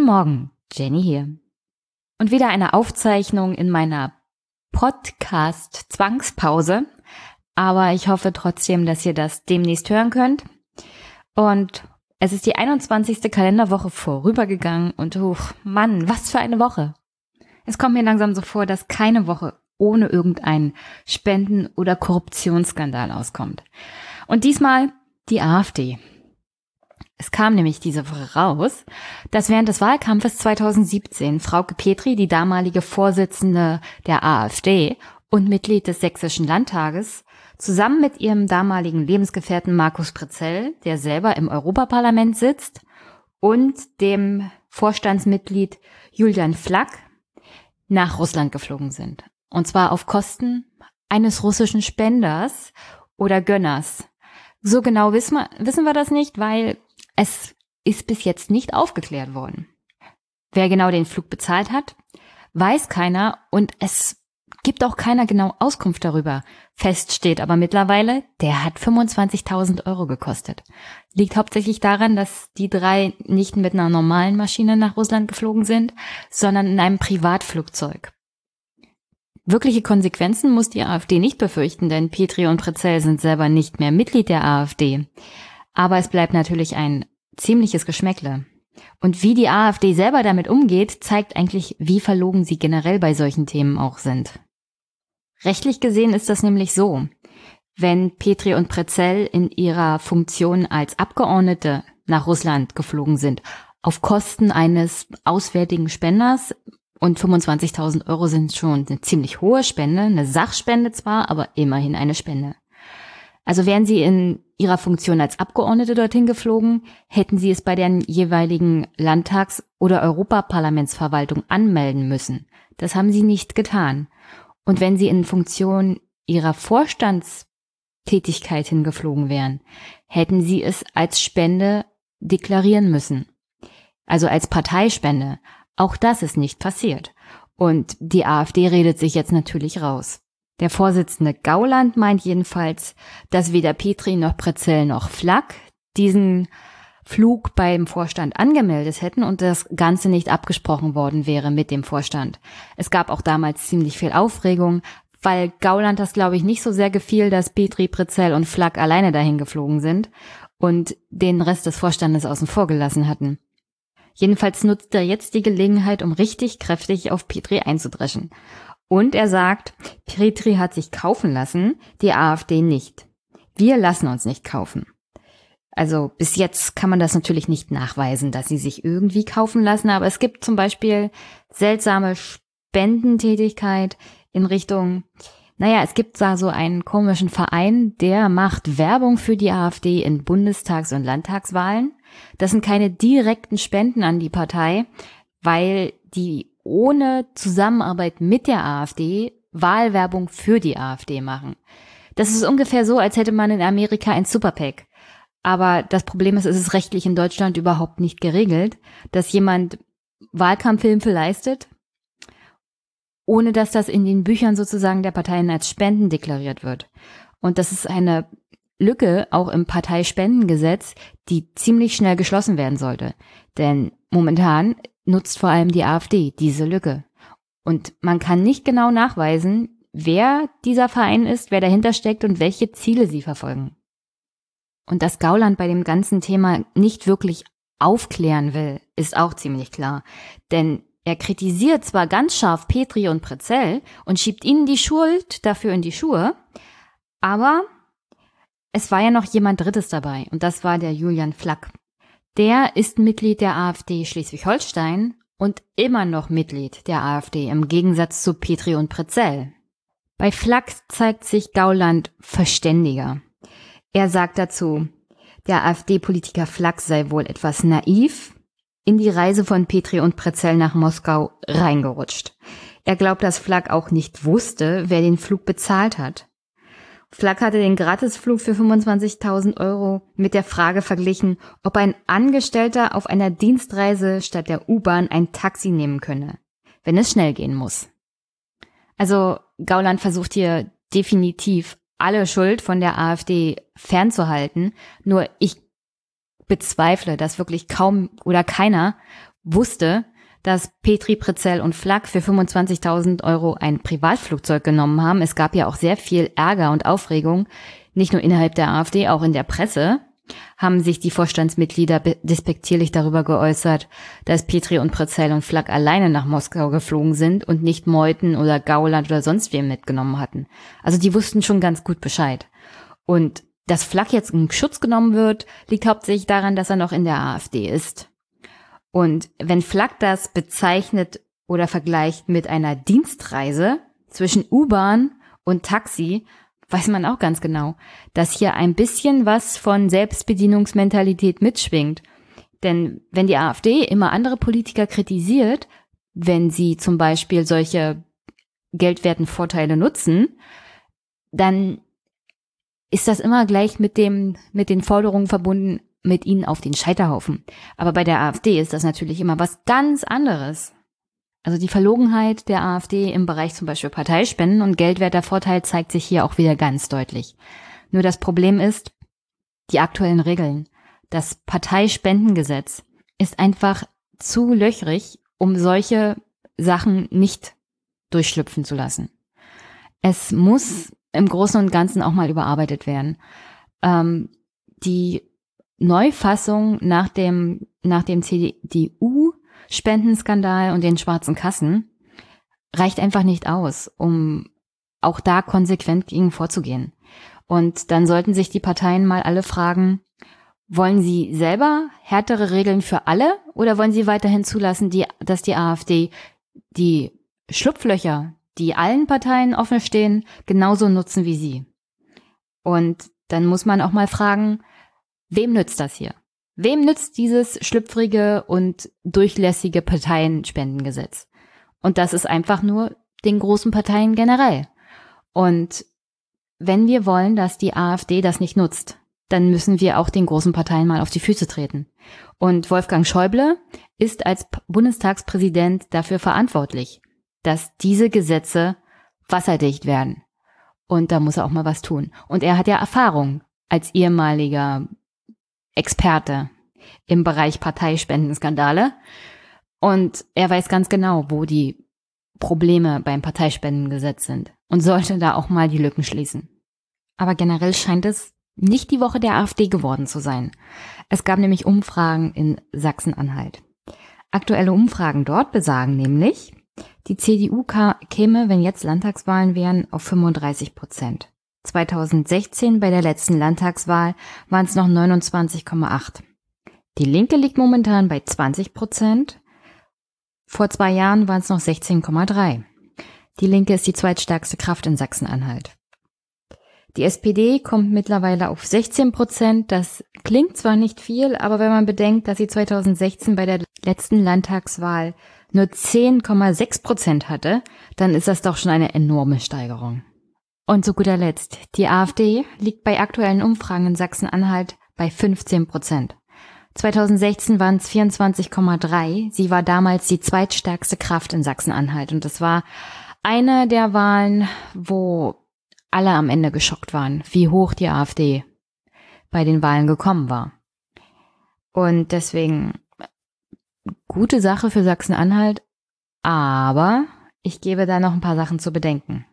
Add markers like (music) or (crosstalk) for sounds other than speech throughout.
Guten Morgen, Jenny hier. Und wieder eine Aufzeichnung in meiner Podcast-Zwangspause. Aber ich hoffe trotzdem, dass ihr das demnächst hören könnt. Und es ist die 21. Kalenderwoche vorübergegangen und oh Mann, was für eine Woche. Es kommt mir langsam so vor, dass keine Woche ohne irgendeinen Spenden- oder Korruptionsskandal auskommt. Und diesmal die AfD. Es kam nämlich diese Woche raus, dass während des Wahlkampfes 2017 Frauke Petri, die damalige Vorsitzende der AfD und Mitglied des Sächsischen Landtages, zusammen mit ihrem damaligen Lebensgefährten Markus Prezell, der selber im Europaparlament sitzt, und dem Vorstandsmitglied Julian Flack nach Russland geflogen sind. Und zwar auf Kosten eines russischen Spenders oder Gönners. So genau wissen wir, wissen wir das nicht, weil es ist bis jetzt nicht aufgeklärt worden. Wer genau den Flug bezahlt hat, weiß keiner und es gibt auch keiner genau Auskunft darüber. Fest steht aber mittlerweile, der hat 25.000 Euro gekostet. Liegt hauptsächlich daran, dass die drei nicht mit einer normalen Maschine nach Russland geflogen sind, sondern in einem Privatflugzeug. Wirkliche Konsequenzen muss die AfD nicht befürchten, denn Petri und Prezell sind selber nicht mehr Mitglied der AfD. Aber es bleibt natürlich ein ziemliches Geschmäckle. Und wie die AfD selber damit umgeht, zeigt eigentlich, wie verlogen sie generell bei solchen Themen auch sind. Rechtlich gesehen ist das nämlich so. Wenn Petri und Prezell in ihrer Funktion als Abgeordnete nach Russland geflogen sind, auf Kosten eines auswärtigen Spenders, und 25.000 Euro sind schon eine ziemlich hohe Spende, eine Sachspende zwar, aber immerhin eine Spende. Also wären sie in ihrer Funktion als Abgeordnete dorthin geflogen, hätten sie es bei der jeweiligen Landtags- oder Europaparlamentsverwaltung anmelden müssen. Das haben sie nicht getan. Und wenn sie in Funktion ihrer Vorstandstätigkeit hingeflogen wären, hätten sie es als Spende deklarieren müssen. Also als Parteispende. Auch das ist nicht passiert. Und die AfD redet sich jetzt natürlich raus. Der Vorsitzende Gauland meint jedenfalls, dass weder Petri noch Prezell noch Flack diesen Flug beim Vorstand angemeldet hätten und das Ganze nicht abgesprochen worden wäre mit dem Vorstand. Es gab auch damals ziemlich viel Aufregung, weil Gauland das, glaube ich, nicht so sehr gefiel, dass Petri, Prezell und Flack alleine dahin geflogen sind und den Rest des Vorstandes außen vor gelassen hatten. Jedenfalls nutzt er jetzt die Gelegenheit, um richtig kräftig auf Petri einzudreschen. Und er sagt, Petri hat sich kaufen lassen, die AfD nicht. Wir lassen uns nicht kaufen. Also bis jetzt kann man das natürlich nicht nachweisen, dass sie sich irgendwie kaufen lassen, aber es gibt zum Beispiel seltsame Spendentätigkeit in Richtung, naja, es gibt da so einen komischen Verein, der macht Werbung für die AfD in Bundestags- und Landtagswahlen. Das sind keine direkten Spenden an die Partei, weil die ohne Zusammenarbeit mit der AfD Wahlwerbung für die AfD machen. Das ist ungefähr so, als hätte man in Amerika ein Superpack. Aber das Problem ist, es ist rechtlich in Deutschland überhaupt nicht geregelt, dass jemand Wahlkampfhilfe leistet, ohne dass das in den Büchern sozusagen der Parteien als Spenden deklariert wird. Und das ist eine Lücke auch im Parteispendengesetz, die ziemlich schnell geschlossen werden sollte. Denn momentan nutzt vor allem die AfD diese Lücke. Und man kann nicht genau nachweisen, wer dieser Verein ist, wer dahinter steckt und welche Ziele sie verfolgen. Und dass Gauland bei dem ganzen Thema nicht wirklich aufklären will, ist auch ziemlich klar. Denn er kritisiert zwar ganz scharf Petri und Prezell und schiebt ihnen die Schuld dafür in die Schuhe, aber es war ja noch jemand Drittes dabei und das war der Julian Flack. Der ist Mitglied der AfD Schleswig-Holstein und immer noch Mitglied der AfD im Gegensatz zu Petri und Prezell. Bei Flack zeigt sich Gauland verständiger. Er sagt dazu, der AfD-Politiker Flack sei wohl etwas naiv in die Reise von Petri und Prezell nach Moskau reingerutscht. Er glaubt, dass Flack auch nicht wusste, wer den Flug bezahlt hat. Flack hatte den Gratisflug für 25.000 Euro mit der Frage verglichen, ob ein Angestellter auf einer Dienstreise statt der U-Bahn ein Taxi nehmen könne, wenn es schnell gehen muss. Also Gauland versucht hier definitiv alle Schuld von der AfD fernzuhalten. Nur ich bezweifle, dass wirklich kaum oder keiner wusste, dass Petri, Prezell und Flack für 25.000 Euro ein Privatflugzeug genommen haben. Es gab ja auch sehr viel Ärger und Aufregung, nicht nur innerhalb der AfD, auch in der Presse haben sich die Vorstandsmitglieder despektierlich darüber geäußert, dass Petri und Prezell und Flack alleine nach Moskau geflogen sind und nicht Meuthen oder Gauland oder sonst wem mitgenommen hatten. Also die wussten schon ganz gut Bescheid. Und dass Flack jetzt in Schutz genommen wird, liegt hauptsächlich daran, dass er noch in der AfD ist. Und wenn Flack das bezeichnet oder vergleicht mit einer Dienstreise zwischen U-Bahn und Taxi, weiß man auch ganz genau, dass hier ein bisschen was von Selbstbedienungsmentalität mitschwingt. Denn wenn die AfD immer andere Politiker kritisiert, wenn sie zum Beispiel solche geldwerten Vorteile nutzen, dann ist das immer gleich mit dem, mit den Forderungen verbunden, mit ihnen auf den Scheiterhaufen. Aber bei der AfD ist das natürlich immer was ganz anderes. Also die Verlogenheit der AfD im Bereich zum Beispiel Parteispenden und geldwerter Vorteil zeigt sich hier auch wieder ganz deutlich. Nur das Problem ist, die aktuellen Regeln. Das Parteispendengesetz ist einfach zu löchrig, um solche Sachen nicht durchschlüpfen zu lassen. Es muss im Großen und Ganzen auch mal überarbeitet werden. Ähm, die Neufassung nach dem, nach dem CDU-Spendenskandal und den schwarzen Kassen reicht einfach nicht aus, um auch da konsequent gegen vorzugehen. Und dann sollten sich die Parteien mal alle fragen, wollen sie selber härtere Regeln für alle oder wollen sie weiterhin zulassen, die, dass die AfD die Schlupflöcher, die allen Parteien offen stehen, genauso nutzen wie sie? Und dann muss man auch mal fragen, Wem nützt das hier? Wem nützt dieses schlüpfrige und durchlässige Parteienspendengesetz? Und das ist einfach nur den großen Parteien generell. Und wenn wir wollen, dass die AfD das nicht nutzt, dann müssen wir auch den großen Parteien mal auf die Füße treten. Und Wolfgang Schäuble ist als Bundestagspräsident dafür verantwortlich, dass diese Gesetze wasserdicht werden. Und da muss er auch mal was tun. Und er hat ja Erfahrung als ehemaliger Experte im Bereich Parteispendenskandale. Und er weiß ganz genau, wo die Probleme beim Parteispendengesetz sind und sollte da auch mal die Lücken schließen. Aber generell scheint es nicht die Woche der AfD geworden zu sein. Es gab nämlich Umfragen in Sachsen-Anhalt. Aktuelle Umfragen dort besagen nämlich, die CDU käme, wenn jetzt Landtagswahlen wären, auf 35 Prozent. 2016 bei der letzten Landtagswahl waren es noch 29,8. Die Linke liegt momentan bei 20 Prozent. Vor zwei Jahren waren es noch 16,3. Die Linke ist die zweitstärkste Kraft in Sachsen-Anhalt. Die SPD kommt mittlerweile auf 16 Prozent. Das klingt zwar nicht viel, aber wenn man bedenkt, dass sie 2016 bei der letzten Landtagswahl nur 10,6 Prozent hatte, dann ist das doch schon eine enorme Steigerung. Und zu guter Letzt, die AfD liegt bei aktuellen Umfragen in Sachsen-Anhalt bei 15 Prozent. 2016 waren es 24,3. Sie war damals die zweitstärkste Kraft in Sachsen-Anhalt. Und es war eine der Wahlen, wo alle am Ende geschockt waren, wie hoch die AfD bei den Wahlen gekommen war. Und deswegen gute Sache für Sachsen-Anhalt, aber ich gebe da noch ein paar Sachen zu bedenken.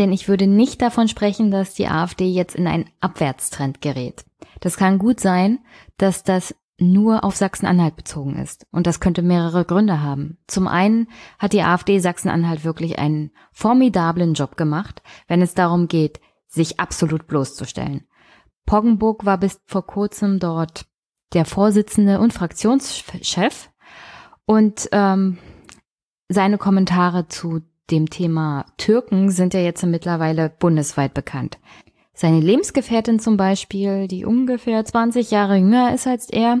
Denn ich würde nicht davon sprechen, dass die AfD jetzt in einen Abwärtstrend gerät. Das kann gut sein, dass das nur auf Sachsen-Anhalt bezogen ist. Und das könnte mehrere Gründe haben. Zum einen hat die AfD Sachsen-Anhalt wirklich einen formidablen Job gemacht, wenn es darum geht, sich absolut bloßzustellen. Poggenburg war bis vor kurzem dort der Vorsitzende und Fraktionschef und ähm, seine Kommentare zu dem Thema Türken sind ja jetzt mittlerweile bundesweit bekannt. Seine Lebensgefährtin zum Beispiel, die ungefähr 20 Jahre jünger ist als er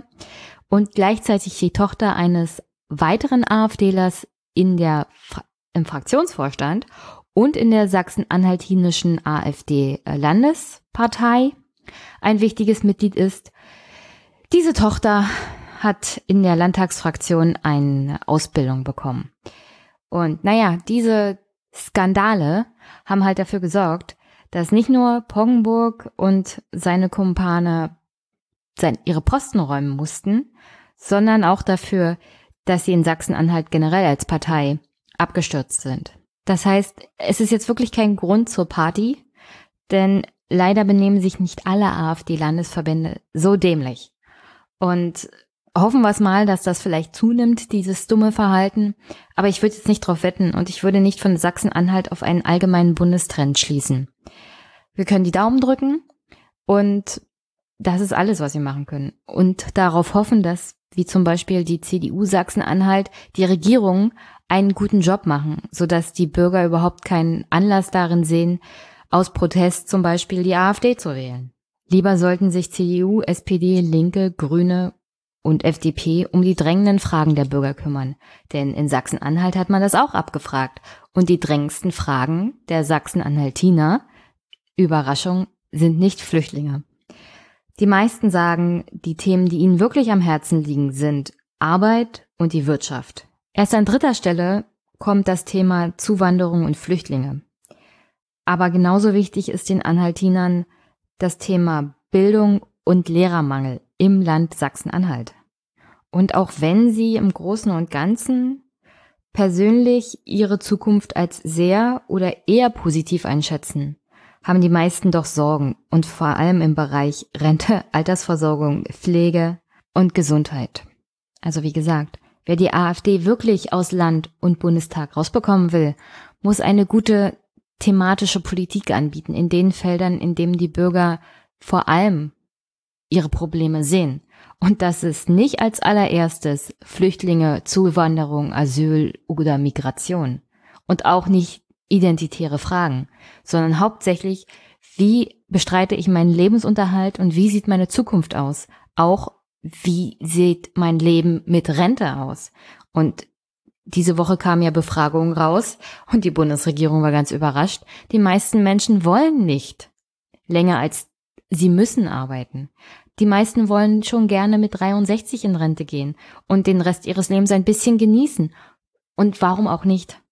und gleichzeitig die Tochter eines weiteren AfDlers in der, im Fraktionsvorstand und in der sachsen-anhaltinischen AfD-Landespartei ein wichtiges Mitglied ist. Diese Tochter hat in der Landtagsfraktion eine Ausbildung bekommen. Und naja, diese Skandale haben halt dafür gesorgt, dass nicht nur Poggenburg und seine Kumpane sein, ihre Posten räumen mussten, sondern auch dafür, dass sie in Sachsen-Anhalt generell als Partei abgestürzt sind. Das heißt, es ist jetzt wirklich kein Grund zur Party, denn leider benehmen sich nicht alle AfD-Landesverbände so dämlich. Und hoffen wir es mal, dass das vielleicht zunimmt, dieses dumme Verhalten. Aber ich würde jetzt nicht drauf wetten und ich würde nicht von Sachsen-Anhalt auf einen allgemeinen Bundestrend schließen. Wir können die Daumen drücken und das ist alles, was wir machen können. Und darauf hoffen, dass, wie zum Beispiel die CDU Sachsen-Anhalt, die Regierung einen guten Job machen, sodass die Bürger überhaupt keinen Anlass darin sehen, aus Protest zum Beispiel die AfD zu wählen. Lieber sollten sich CDU, SPD, Linke, Grüne und FDP um die drängenden Fragen der Bürger kümmern. Denn in Sachsen-Anhalt hat man das auch abgefragt. Und die drängendsten Fragen der Sachsen-Anhaltiner, Überraschung, sind nicht Flüchtlinge. Die meisten sagen, die Themen, die ihnen wirklich am Herzen liegen, sind Arbeit und die Wirtschaft. Erst an dritter Stelle kommt das Thema Zuwanderung und Flüchtlinge. Aber genauso wichtig ist den Anhaltinern das Thema Bildung und Lehrermangel im Land Sachsen-Anhalt. Und auch wenn sie im Großen und Ganzen persönlich ihre Zukunft als sehr oder eher positiv einschätzen, haben die meisten doch Sorgen und vor allem im Bereich Rente, Altersversorgung, Pflege und Gesundheit. Also wie gesagt, wer die AfD wirklich aus Land und Bundestag rausbekommen will, muss eine gute thematische Politik anbieten in den Feldern, in denen die Bürger vor allem ihre Probleme sehen. Und das ist nicht als allererstes Flüchtlinge, Zuwanderung, Asyl oder Migration. Und auch nicht identitäre Fragen, sondern hauptsächlich, wie bestreite ich meinen Lebensunterhalt und wie sieht meine Zukunft aus? Auch wie sieht mein Leben mit Rente aus? Und diese Woche kamen ja Befragungen raus und die Bundesregierung war ganz überrascht. Die meisten Menschen wollen nicht länger als sie müssen arbeiten. Die meisten wollen schon gerne mit 63 in Rente gehen und den Rest ihres Lebens ein bisschen genießen. Und warum auch nicht?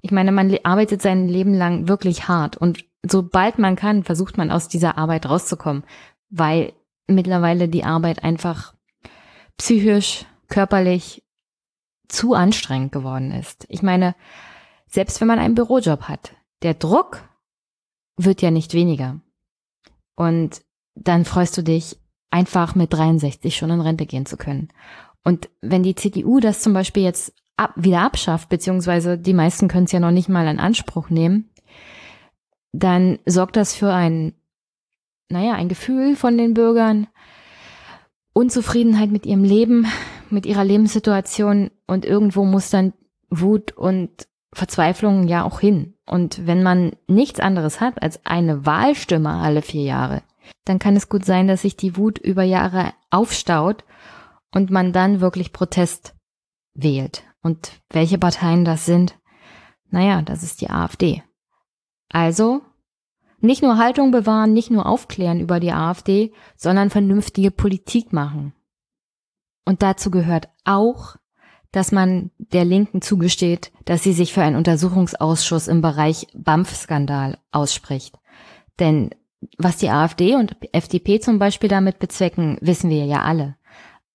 Ich meine, man arbeitet sein Leben lang wirklich hart und sobald man kann, versucht man aus dieser Arbeit rauszukommen, weil mittlerweile die Arbeit einfach psychisch, körperlich zu anstrengend geworden ist. Ich meine, selbst wenn man einen Bürojob hat, der Druck wird ja nicht weniger. Und dann freust du dich, einfach mit 63 schon in Rente gehen zu können. Und wenn die CDU das zum Beispiel jetzt ab, wieder abschafft, beziehungsweise die meisten können es ja noch nicht mal in Anspruch nehmen, dann sorgt das für ein, naja, ein Gefühl von den Bürgern, Unzufriedenheit mit ihrem Leben, mit ihrer Lebenssituation und irgendwo muss dann Wut und Verzweiflung ja auch hin. Und wenn man nichts anderes hat als eine Wahlstimme alle vier Jahre, dann kann es gut sein, dass sich die Wut über Jahre aufstaut und man dann wirklich Protest wählt. Und welche Parteien das sind, naja, das ist die AfD. Also nicht nur Haltung bewahren, nicht nur aufklären über die AfD, sondern vernünftige Politik machen. Und dazu gehört auch, dass man der Linken zugesteht, dass sie sich für einen Untersuchungsausschuss im Bereich BAMF-Skandal ausspricht. Denn was die AfD und FDP zum Beispiel damit bezwecken, wissen wir ja alle.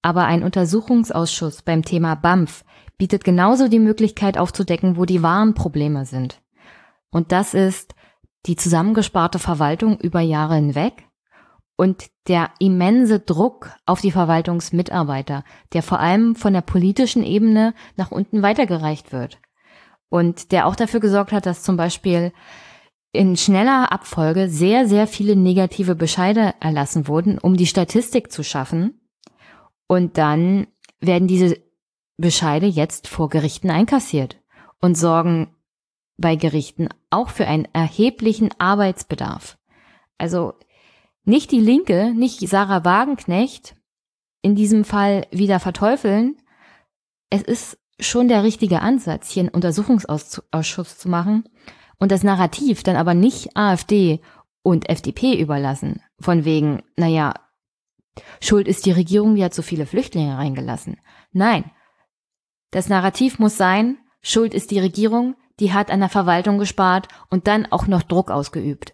Aber ein Untersuchungsausschuss beim Thema BAMF bietet genauso die Möglichkeit aufzudecken, wo die wahren Probleme sind. Und das ist die zusammengesparte Verwaltung über Jahre hinweg und der immense Druck auf die Verwaltungsmitarbeiter, der vor allem von der politischen Ebene nach unten weitergereicht wird. Und der auch dafür gesorgt hat, dass zum Beispiel in schneller Abfolge sehr, sehr viele negative Bescheide erlassen wurden, um die Statistik zu schaffen. Und dann werden diese Bescheide jetzt vor Gerichten einkassiert und sorgen bei Gerichten auch für einen erheblichen Arbeitsbedarf. Also nicht die Linke, nicht Sarah Wagenknecht in diesem Fall wieder verteufeln. Es ist schon der richtige Ansatz, hier einen Untersuchungsausschuss zu machen und das Narrativ dann aber nicht AfD und FDP überlassen. Von wegen, naja, Schuld ist die Regierung, die hat so viele Flüchtlinge reingelassen. Nein. Das Narrativ muss sein, Schuld ist die Regierung, die hat an der Verwaltung gespart und dann auch noch Druck ausgeübt.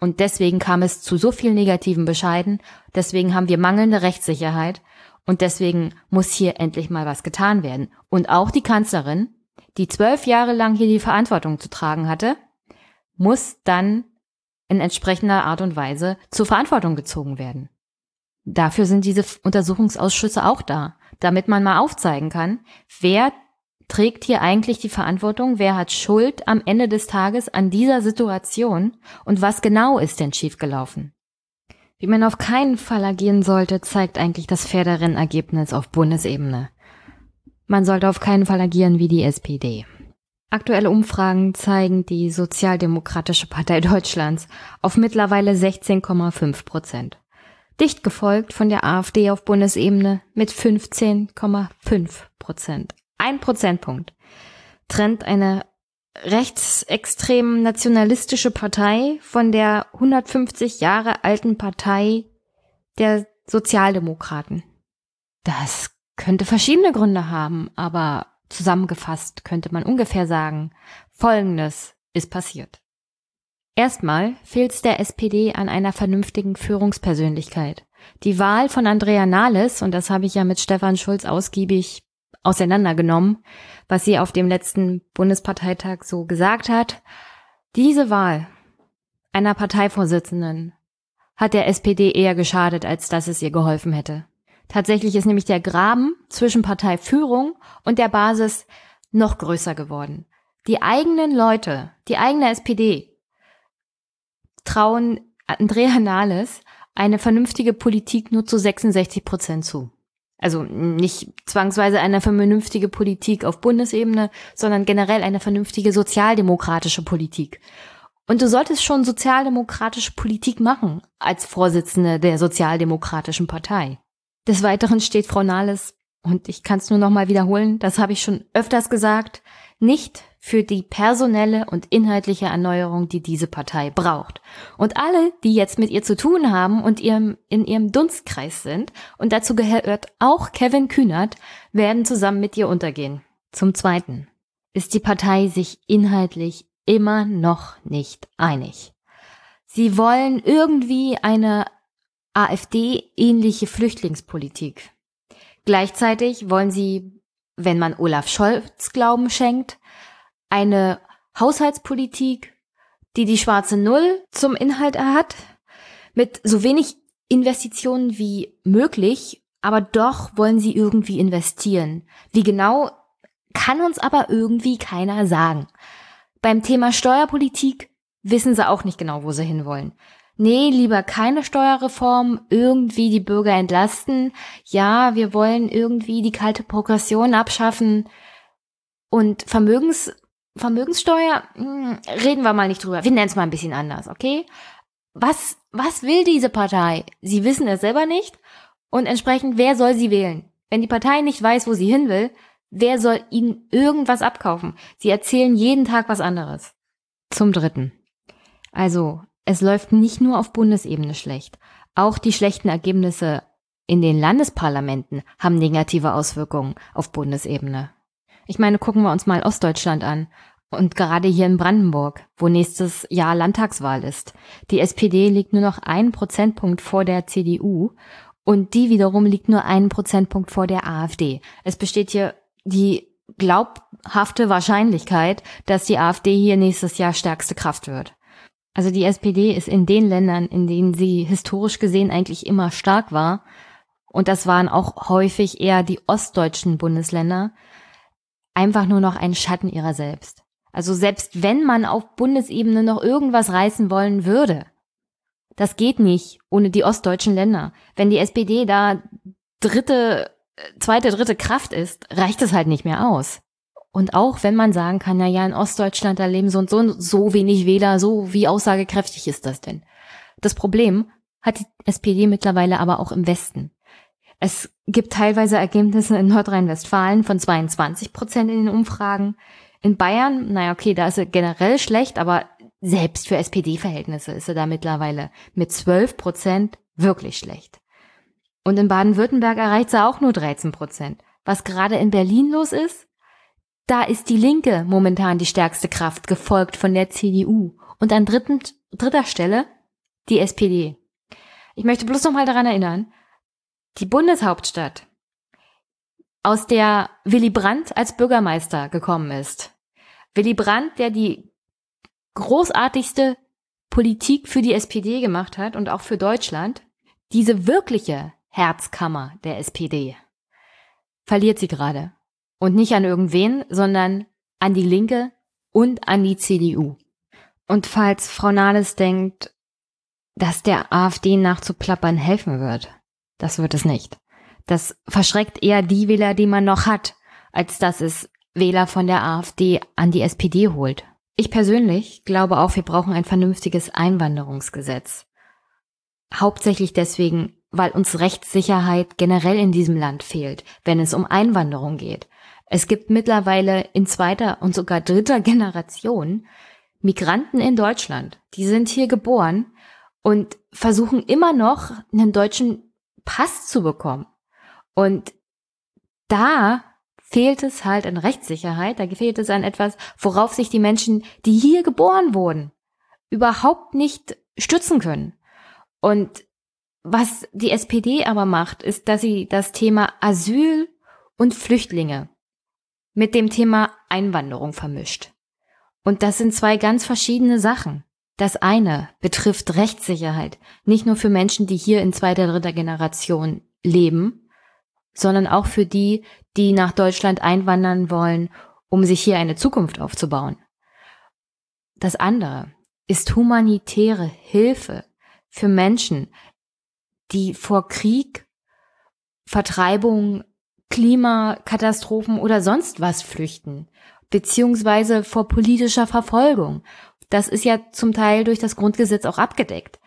Und deswegen kam es zu so vielen negativen Bescheiden, deswegen haben wir mangelnde Rechtssicherheit Und deswegen muss hier endlich mal was getan werden. Und auch die Kanzlerin, die zwölf Jahre lang hier die Verantwortung zu tragen hatte, muss dann in entsprechender Art und Weise zur Verantwortung gezogen werden. Dafür sind diese Untersuchungsausschüsse auch da, damit man mal aufzeigen kann, wer trägt hier eigentlich die Verantwortung, wer hat Schuld am Ende des Tages an dieser Situation und was genau ist denn schiefgelaufen. Wie man auf keinen Fall agieren sollte, zeigt eigentlich das Pferderенnergebnis auf Bundesebene. Man sollte auf keinen Fall agieren wie die SPD. Aktuelle Umfragen zeigen die Sozialdemokratische Partei Deutschlands auf mittlerweile 16,5 Prozent. Dicht gefolgt von der AfD auf Bundesebene mit 15,5 Prozent. Ein Prozentpunkt trennt eine rechtsextrem nationalistische Partei von der 150 Jahre alten Partei der Sozialdemokraten. Das könnte verschiedene Gründe haben, aber zusammengefasst könnte man ungefähr sagen, Folgendes ist passiert. Erstmal fehlt es der SPD an einer vernünftigen Führungspersönlichkeit. Die Wahl von Andrea Nahles, und das habe ich ja mit Stefan Schulz ausgiebig auseinandergenommen, was sie auf dem letzten Bundesparteitag so gesagt hat. Diese Wahl einer Parteivorsitzenden hat der SPD eher geschadet, als dass es ihr geholfen hätte. Tatsächlich ist nämlich der Graben zwischen Parteiführung und der Basis noch größer geworden. Die eigenen Leute, die eigene SPD trauen Andrea Nahles eine vernünftige Politik nur zu 66 Prozent zu. Also nicht zwangsweise eine vernünftige Politik auf Bundesebene, sondern generell eine vernünftige sozialdemokratische Politik. Und du solltest schon sozialdemokratische Politik machen als Vorsitzende der Sozialdemokratischen Partei. Des Weiteren steht Frau Nahles, und ich kann es nur noch mal wiederholen, das habe ich schon öfters gesagt, nicht für die personelle und inhaltliche Erneuerung, die diese Partei braucht. Und alle, die jetzt mit ihr zu tun haben und ihrem, in ihrem Dunstkreis sind, und dazu gehört auch Kevin Kühnert, werden zusammen mit ihr untergehen. Zum Zweiten ist die Partei sich inhaltlich immer noch nicht einig. Sie wollen irgendwie eine AfD-ähnliche Flüchtlingspolitik. Gleichzeitig wollen sie, wenn man Olaf Scholz Glauben schenkt, eine Haushaltspolitik, die die schwarze Null zum Inhalt hat, mit so wenig Investitionen wie möglich, aber doch wollen sie irgendwie investieren. Wie genau, kann uns aber irgendwie keiner sagen. Beim Thema Steuerpolitik wissen sie auch nicht genau, wo sie hinwollen. Nee, lieber keine Steuerreform, irgendwie die Bürger entlasten. Ja, wir wollen irgendwie die kalte Progression abschaffen und Vermögens Vermögenssteuer, hm, reden wir mal nicht drüber. Wir nennen es mal ein bisschen anders, okay? Was, was will diese Partei? Sie wissen es selber nicht und entsprechend, wer soll sie wählen? Wenn die Partei nicht weiß, wo sie hin will, wer soll ihnen irgendwas abkaufen? Sie erzählen jeden Tag was anderes. Zum Dritten. Also, es läuft nicht nur auf Bundesebene schlecht. Auch die schlechten Ergebnisse in den Landesparlamenten haben negative Auswirkungen auf Bundesebene. Ich meine, gucken wir uns mal Ostdeutschland an. Und gerade hier in Brandenburg, wo nächstes Jahr Landtagswahl ist. Die SPD liegt nur noch einen Prozentpunkt vor der CDU und die wiederum liegt nur einen Prozentpunkt vor der AfD. Es besteht hier die glaubhafte Wahrscheinlichkeit, dass die AfD hier nächstes Jahr stärkste Kraft wird. Also die SPD ist in den Ländern, in denen sie historisch gesehen eigentlich immer stark war, und das waren auch häufig eher die ostdeutschen Bundesländer, einfach nur noch ein Schatten ihrer selbst. Also selbst wenn man auf Bundesebene noch irgendwas reißen wollen würde, das geht nicht ohne die ostdeutschen Länder. Wenn die SPD da dritte, zweite, dritte Kraft ist, reicht es halt nicht mehr aus. Und auch wenn man sagen kann, na ja, in Ostdeutschland, da leben so und so, so wenig Wähler, so wie aussagekräftig ist das denn? Das Problem hat die SPD mittlerweile aber auch im Westen. Es gibt teilweise Ergebnisse in Nordrhein-Westfalen von 22 Prozent in den Umfragen. In Bayern, naja, okay, da ist er generell schlecht, aber selbst für SPD-Verhältnisse ist er da mittlerweile mit 12 Prozent wirklich schlecht. Und in Baden-Württemberg erreicht er auch nur 13 Prozent. Was gerade in Berlin los ist? Da ist die Linke momentan die stärkste Kraft, gefolgt von der CDU. Und an dritten, dritter Stelle die SPD. Ich möchte bloß noch mal daran erinnern, die Bundeshauptstadt aus der Willy Brandt als Bürgermeister gekommen ist. Willy Brandt, der die großartigste Politik für die SPD gemacht hat und auch für Deutschland, diese wirkliche Herzkammer der SPD, verliert sie gerade. Und nicht an irgendwen, sondern an die Linke und an die CDU. Und falls Frau Nahles denkt, dass der AfD nachzuplappern helfen wird, das wird es nicht. Das verschreckt eher die Wähler, die man noch hat, als dass es Wähler von der AfD an die SPD holt. Ich persönlich glaube auch, wir brauchen ein vernünftiges Einwanderungsgesetz. Hauptsächlich deswegen, weil uns Rechtssicherheit generell in diesem Land fehlt, wenn es um Einwanderung geht. Es gibt mittlerweile in zweiter und sogar dritter Generation Migranten in Deutschland. Die sind hier geboren und versuchen immer noch einen deutschen Pass zu bekommen. Und da fehlt es halt an Rechtssicherheit, da fehlt es an etwas, worauf sich die Menschen, die hier geboren wurden, überhaupt nicht stützen können. Und was die SPD aber macht, ist, dass sie das Thema Asyl und Flüchtlinge mit dem Thema Einwanderung vermischt. Und das sind zwei ganz verschiedene Sachen. Das eine betrifft Rechtssicherheit, nicht nur für Menschen, die hier in zweiter, dritter Generation leben, sondern auch für die, die nach Deutschland einwandern wollen, um sich hier eine Zukunft aufzubauen. Das andere ist humanitäre Hilfe für Menschen, die vor Krieg, Vertreibung, Klimakatastrophen oder sonst was flüchten, beziehungsweise vor politischer Verfolgung. Das ist ja zum Teil durch das Grundgesetz auch abgedeckt.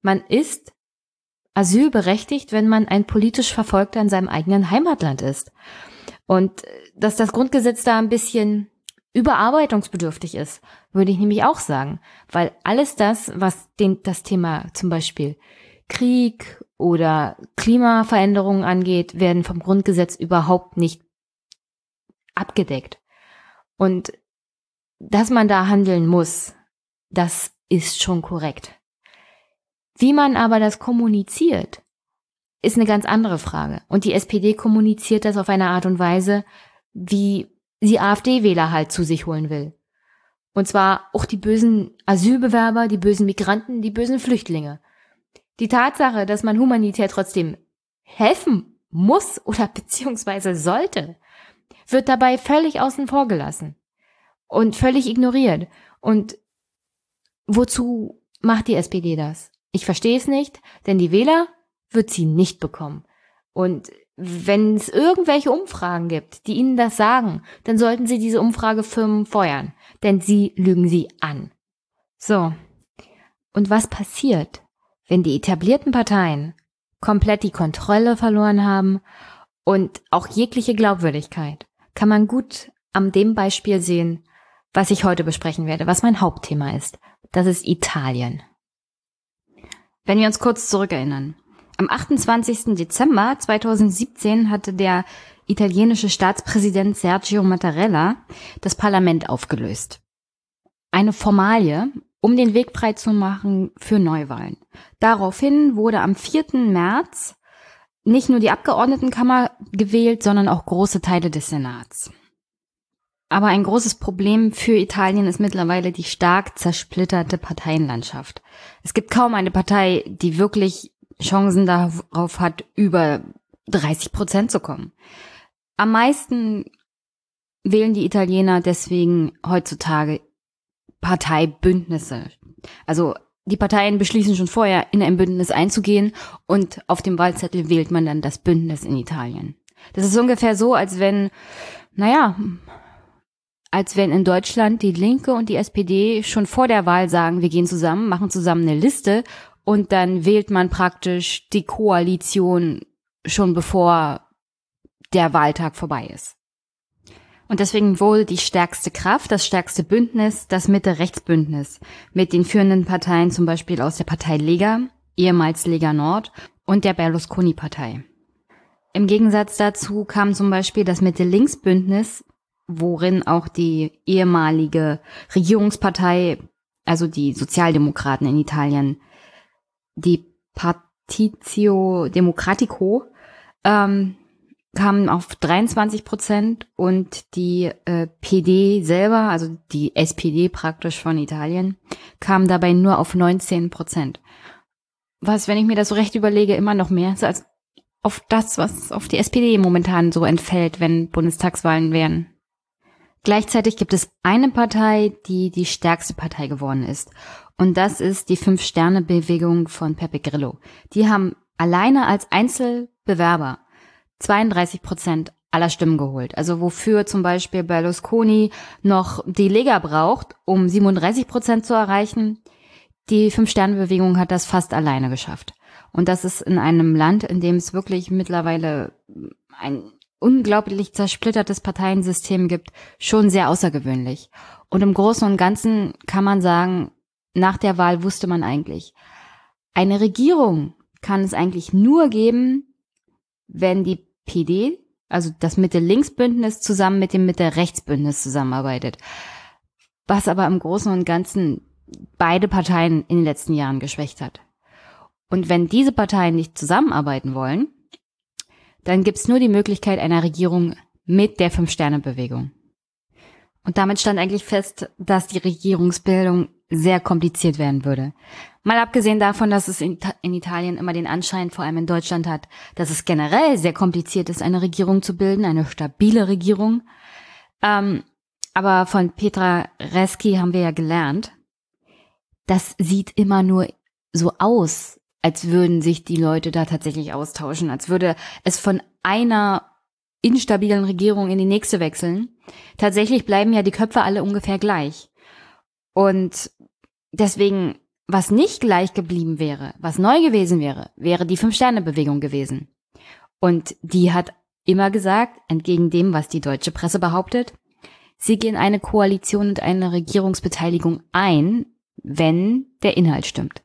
Man ist asylberechtigt, wenn man ein politisch Verfolgter in seinem eigenen Heimatland ist. Und äh, dass das Grundgesetz da ein bisschen überarbeitungsbedürftig ist, würde ich nämlich auch sagen, weil alles das, was den, das Thema zum Beispiel Krieg oder Klimaveränderungen angeht, werden vom Grundgesetz überhaupt nicht abgedeckt. Und dass man da handeln muss, das ist schon korrekt. Wie man aber das kommuniziert, ist eine ganz andere Frage. Und die SPD kommuniziert das auf eine Art und Weise, wie sie AfD-Wähler halt zu sich holen will. Und zwar auch die bösen Asylbewerber, die bösen Migranten, die bösen Flüchtlinge. Die Tatsache, dass man humanitär trotzdem helfen muss oder (laughs) beziehungsweise sollte, wird dabei völlig außen vor gelassen und völlig ignoriert. Und wozu macht die SPD das? Ich verstehe es nicht, denn die Wähler wird sie nicht bekommen. Und wenn es irgendwelche Umfragen gibt, die Ihnen das sagen, dann sollten Sie diese Umfragefirmen feuern, denn sie lügen Sie an. So. Und was passiert, wenn die etablierten Parteien komplett die Kontrolle verloren haben und auch jegliche Glaubwürdigkeit? Kann man gut am dem Beispiel sehen, was ich heute besprechen werde, was mein Hauptthema ist. Das ist Italien. Wenn wir uns kurz zurückerinnern. Am 28. Dezember 2017 hatte der italienische Staatspräsident Sergio Mattarella das Parlament aufgelöst. Eine Formalie, um den Weg frei zu machen für Neuwahlen. Daraufhin wurde am 4. März nicht nur die Abgeordnetenkammer gewählt, sondern auch große Teile des Senats. Aber ein großes Problem für Italien ist mittlerweile die stark zersplitterte Parteienlandschaft. Es gibt kaum eine Partei, die wirklich Chancen darauf hat, über 30 Prozent zu kommen. Am meisten wählen die Italiener deswegen heutzutage Parteibündnisse. Also die Parteien beschließen schon vorher, in ein Bündnis einzugehen und auf dem Wahlzettel wählt man dann das Bündnis in Italien. Das ist ungefähr so, als wenn, naja, als wenn in Deutschland die Linke und die SPD schon vor der Wahl sagen, wir gehen zusammen, machen zusammen eine Liste und dann wählt man praktisch die Koalition schon bevor der Wahltag vorbei ist. Und deswegen wurde die stärkste Kraft, das stärkste Bündnis, das Mitte-Rechts-Bündnis mit den führenden Parteien zum Beispiel aus der Partei Lega, ehemals Lega Nord und der Berlusconi-Partei. Im Gegensatz dazu kam zum Beispiel das Mitte-Links-Bündnis worin auch die ehemalige Regierungspartei, also die Sozialdemokraten in Italien, die Partizio Democratico, ähm, kamen auf 23 Prozent und die äh, PD selber, also die SPD praktisch von Italien, kam dabei nur auf 19 Prozent. Was, wenn ich mir das so recht überlege, immer noch mehr ist als auf das, was auf die SPD momentan so entfällt, wenn Bundestagswahlen wären. Gleichzeitig gibt es eine Partei, die die stärkste Partei geworden ist. Und das ist die Fünf-Sterne-Bewegung von Pepe Grillo. Die haben alleine als Einzelbewerber 32 Prozent aller Stimmen geholt. Also wofür zum Beispiel Berlusconi noch die Lega braucht, um 37 Prozent zu erreichen, die Fünf-Sterne-Bewegung hat das fast alleine geschafft. Und das ist in einem Land, in dem es wirklich mittlerweile ein unglaublich zersplittertes Parteiensystem gibt, schon sehr außergewöhnlich. Und im Großen und Ganzen kann man sagen, nach der Wahl wusste man eigentlich, eine Regierung kann es eigentlich nur geben, wenn die PD, also das Mitte-Links-Bündnis zusammen mit dem Mitte-Rechts-Bündnis zusammenarbeitet. Was aber im Großen und Ganzen beide Parteien in den letzten Jahren geschwächt hat. Und wenn diese Parteien nicht zusammenarbeiten wollen, dann gibt es nur die Möglichkeit einer Regierung mit der Fünf-Sterne-Bewegung. Und damit stand eigentlich fest, dass die Regierungsbildung sehr kompliziert werden würde. Mal abgesehen davon, dass es in, Italien immer den Anschein, vor allem in Deutschland hat, dass es generell sehr kompliziert ist, eine Regierung zu bilden, eine stabile Regierung. Ähm, aber von Petra Reski haben wir ja gelernt, das sieht immer nur so aus, als würden sich die Leute da tatsächlich austauschen, als würde es von einer instabilen Regierung in die nächste wechseln. Tatsächlich bleiben ja die Köpfe alle ungefähr gleich. Und deswegen, was nicht gleich geblieben wäre, was neu gewesen wäre, wäre die Fünf-Sterne-Bewegung gewesen. Und die hat immer gesagt, entgegen dem, was die deutsche Presse behauptet, sie gehen eine Koalition und eine Regierungsbeteiligung ein, wenn der Inhalt stimmt.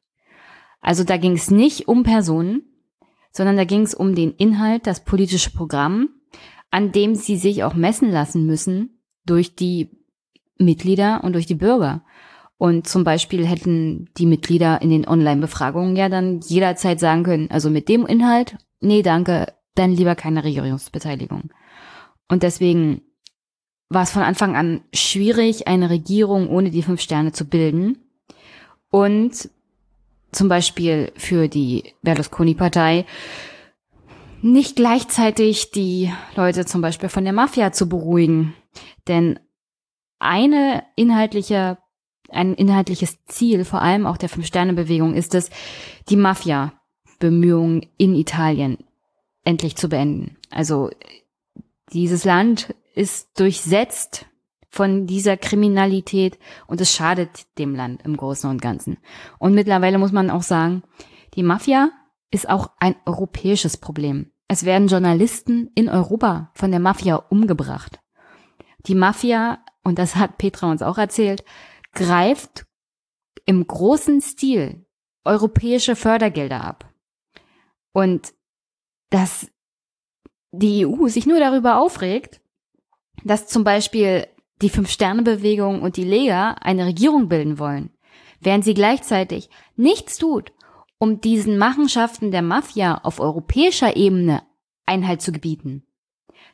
Also da ging es nicht um Personen, sondern da ging es um den Inhalt, das politische Programm, an dem sie sich auch messen lassen müssen durch die Mitglieder und durch die Bürger. Und zum Beispiel hätten die Mitglieder in den Online-Befragungen ja dann jederzeit sagen können, also mit dem Inhalt, nee, danke, dann lieber keine Regierungsbeteiligung. Und deswegen war es von Anfang an schwierig, eine Regierung ohne die fünf Sterne zu bilden. Und zum Beispiel für die Berlusconi-Partei nicht gleichzeitig die Leute zum Beispiel von der Mafia zu beruhigen. Denn eine inhaltliche, ein inhaltliches Ziel, vor allem auch der Fünf-Sterne-Bewegung, ist es, die Mafia-Bemühungen in Italien endlich zu beenden. Also dieses Land ist durchsetzt von dieser Kriminalität und es schadet dem Land im Großen und Ganzen. Und mittlerweile muss man auch sagen, die Mafia ist auch ein europäisches Problem. Es werden Journalisten in Europa von der Mafia umgebracht. Die Mafia, und das hat Petra uns auch erzählt, greift im großen Stil europäische Fördergelder ab. Und dass die EU sich nur darüber aufregt, dass zum Beispiel die Fünf-Sterne-Bewegung und die Lega eine Regierung bilden wollen, während sie gleichzeitig nichts tut, um diesen Machenschaften der Mafia auf europäischer Ebene Einhalt zu gebieten.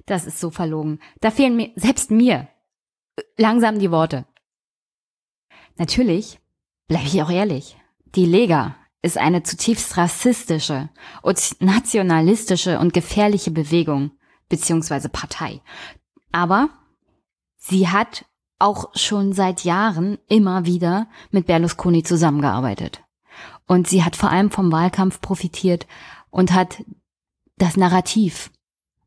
Das ist so verlogen. Da fehlen mir, selbst mir, langsam die Worte. Natürlich, bleibe ich auch ehrlich, die Lega ist eine zutiefst rassistische und nationalistische und gefährliche Bewegung beziehungsweise Partei. Aber Sie hat auch schon seit Jahren immer wieder mit Berlusconi zusammengearbeitet. Und sie hat vor allem vom Wahlkampf profitiert und hat das Narrativ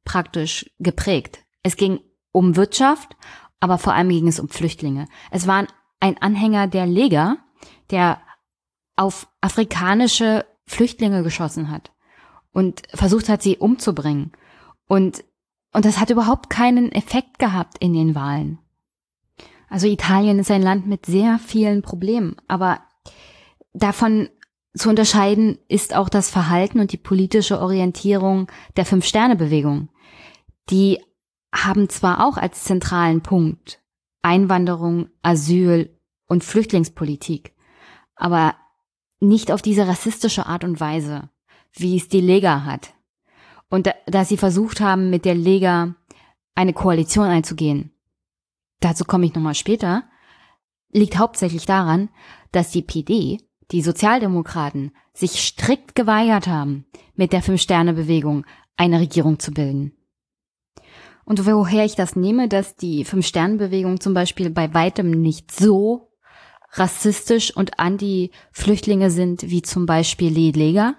praktisch geprägt. Es ging um Wirtschaft, aber vor allem ging es um Flüchtlinge. Es war ein Anhänger der Lega, der auf afrikanische Flüchtlinge geschossen hat und versucht hat, sie umzubringen. Und und das hat überhaupt keinen Effekt gehabt in den Wahlen. Also Italien ist ein Land mit sehr vielen Problemen, aber davon zu unterscheiden ist auch das Verhalten und die politische Orientierung der Fünf-Sterne-Bewegung. Die haben zwar auch als zentralen Punkt Einwanderung, Asyl und Flüchtlingspolitik, aber nicht auf diese rassistische Art und Weise, wie es die Lega hat. und da, dass sie versucht haben, mit der Lega eine Koalition einzugehen. Dazu komme ich nochmal später. Liegt hauptsächlich daran, dass die PD, die Sozialdemokraten, sich strikt geweigert haben, mit der Fünf-Sterne-Bewegung eine Regierung zu bilden. Und woher ich das nehme, dass die Fünf-Sterne-Bewegung zum Beispiel bei weitem nicht so rassistisch und anti-Flüchtlinge sind wie zum Beispiel die Lega.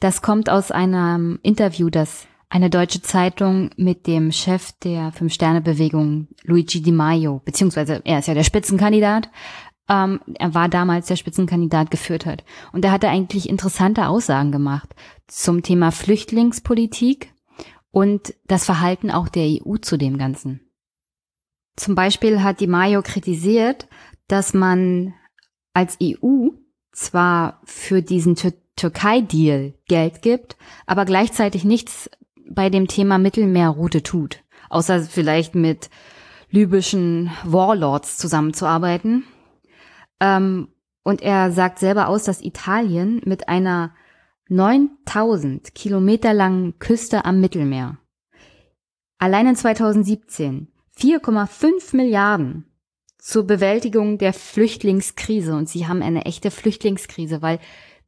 Das kommt aus einem Interview, das eine deutsche Zeitung mit dem Chef der Fünf-Sterne-Bewegung, Luigi Di Maio, beziehungsweise er ist ja der Spitzenkandidat, ähm, er war damals der Spitzenkandidat geführt hat. Und er hatte eigentlich interessante Aussagen gemacht zum Thema Flüchtlingspolitik und das Verhalten auch der EU zu dem Ganzen. Zum Beispiel hat Di Maio kritisiert, dass man als EU zwar für diesen Tür Türkei-Deal Geld gibt, aber gleichzeitig nichts bei dem Thema Mittelmeerroute tut, außer vielleicht mit libyschen Warlords zusammenzuarbeiten. Ähm, und er sagt selber aus, dass Italien mit einer 9000 Kilometer langen Küste am Mittelmeer allein in 2017 4,5 Milliarden zur Bewältigung der Flüchtlingskrise. Und sie haben eine echte Flüchtlingskrise, weil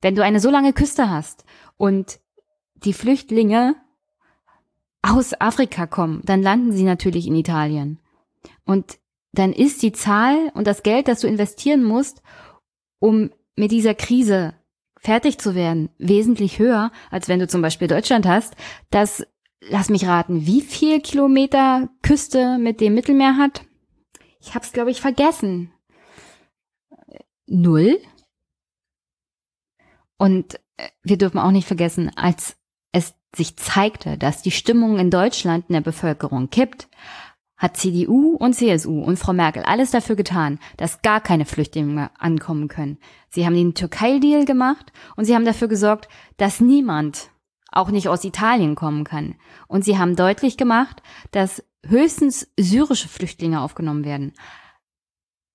wenn du eine so lange Küste hast und die Flüchtlinge aus Afrika kommen, dann landen sie natürlich in Italien. Und dann ist die Zahl und das Geld, das du investieren musst, um mit dieser Krise fertig zu werden, wesentlich höher, als wenn du zum Beispiel Deutschland hast, das, lass mich raten, wie viel Kilometer Küste mit dem Mittelmeer hat? Ich hab's, glaube ich, vergessen. Null. Und äh, wir dürfen auch nicht vergessen, als es sich zeigte, dass die Stimmung in Deutschland in der Bevölkerung kippt, hat CDU und CSU und Frau Merkel alles dafür getan, dass gar keine Flüchtlinge ankommen können. Sie haben den Türkei-Deal gemacht und sie haben dafür gesorgt, dass niemand, auch nicht aus Italien, kommen kann. Und sie haben deutlich gemacht, dass höchstens syrische Flüchtlinge aufgenommen werden.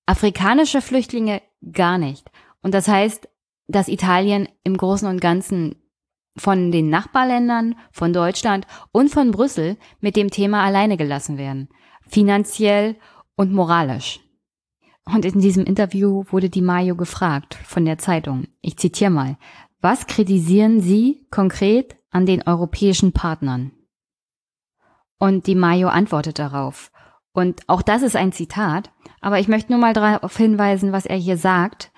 Afrikanische Flüchtlinge gar nicht. Und das heißt, dass Italien im Großen und Ganzen von den Nachbarländern, von Deutschland und von Brüssel mit dem Thema alleine gelassen werden. Finanziell und moralisch. Und in diesem Interview wurde Di Maio gefragt von der Zeitung. Ich zitiere mal. Was kritisieren Sie konkret an den europäischen Partnern? Und Di Maio antwortet darauf. Und auch das ist ein Zitat, aber ich möchte nur mal darauf hinweisen, was er hier sagt.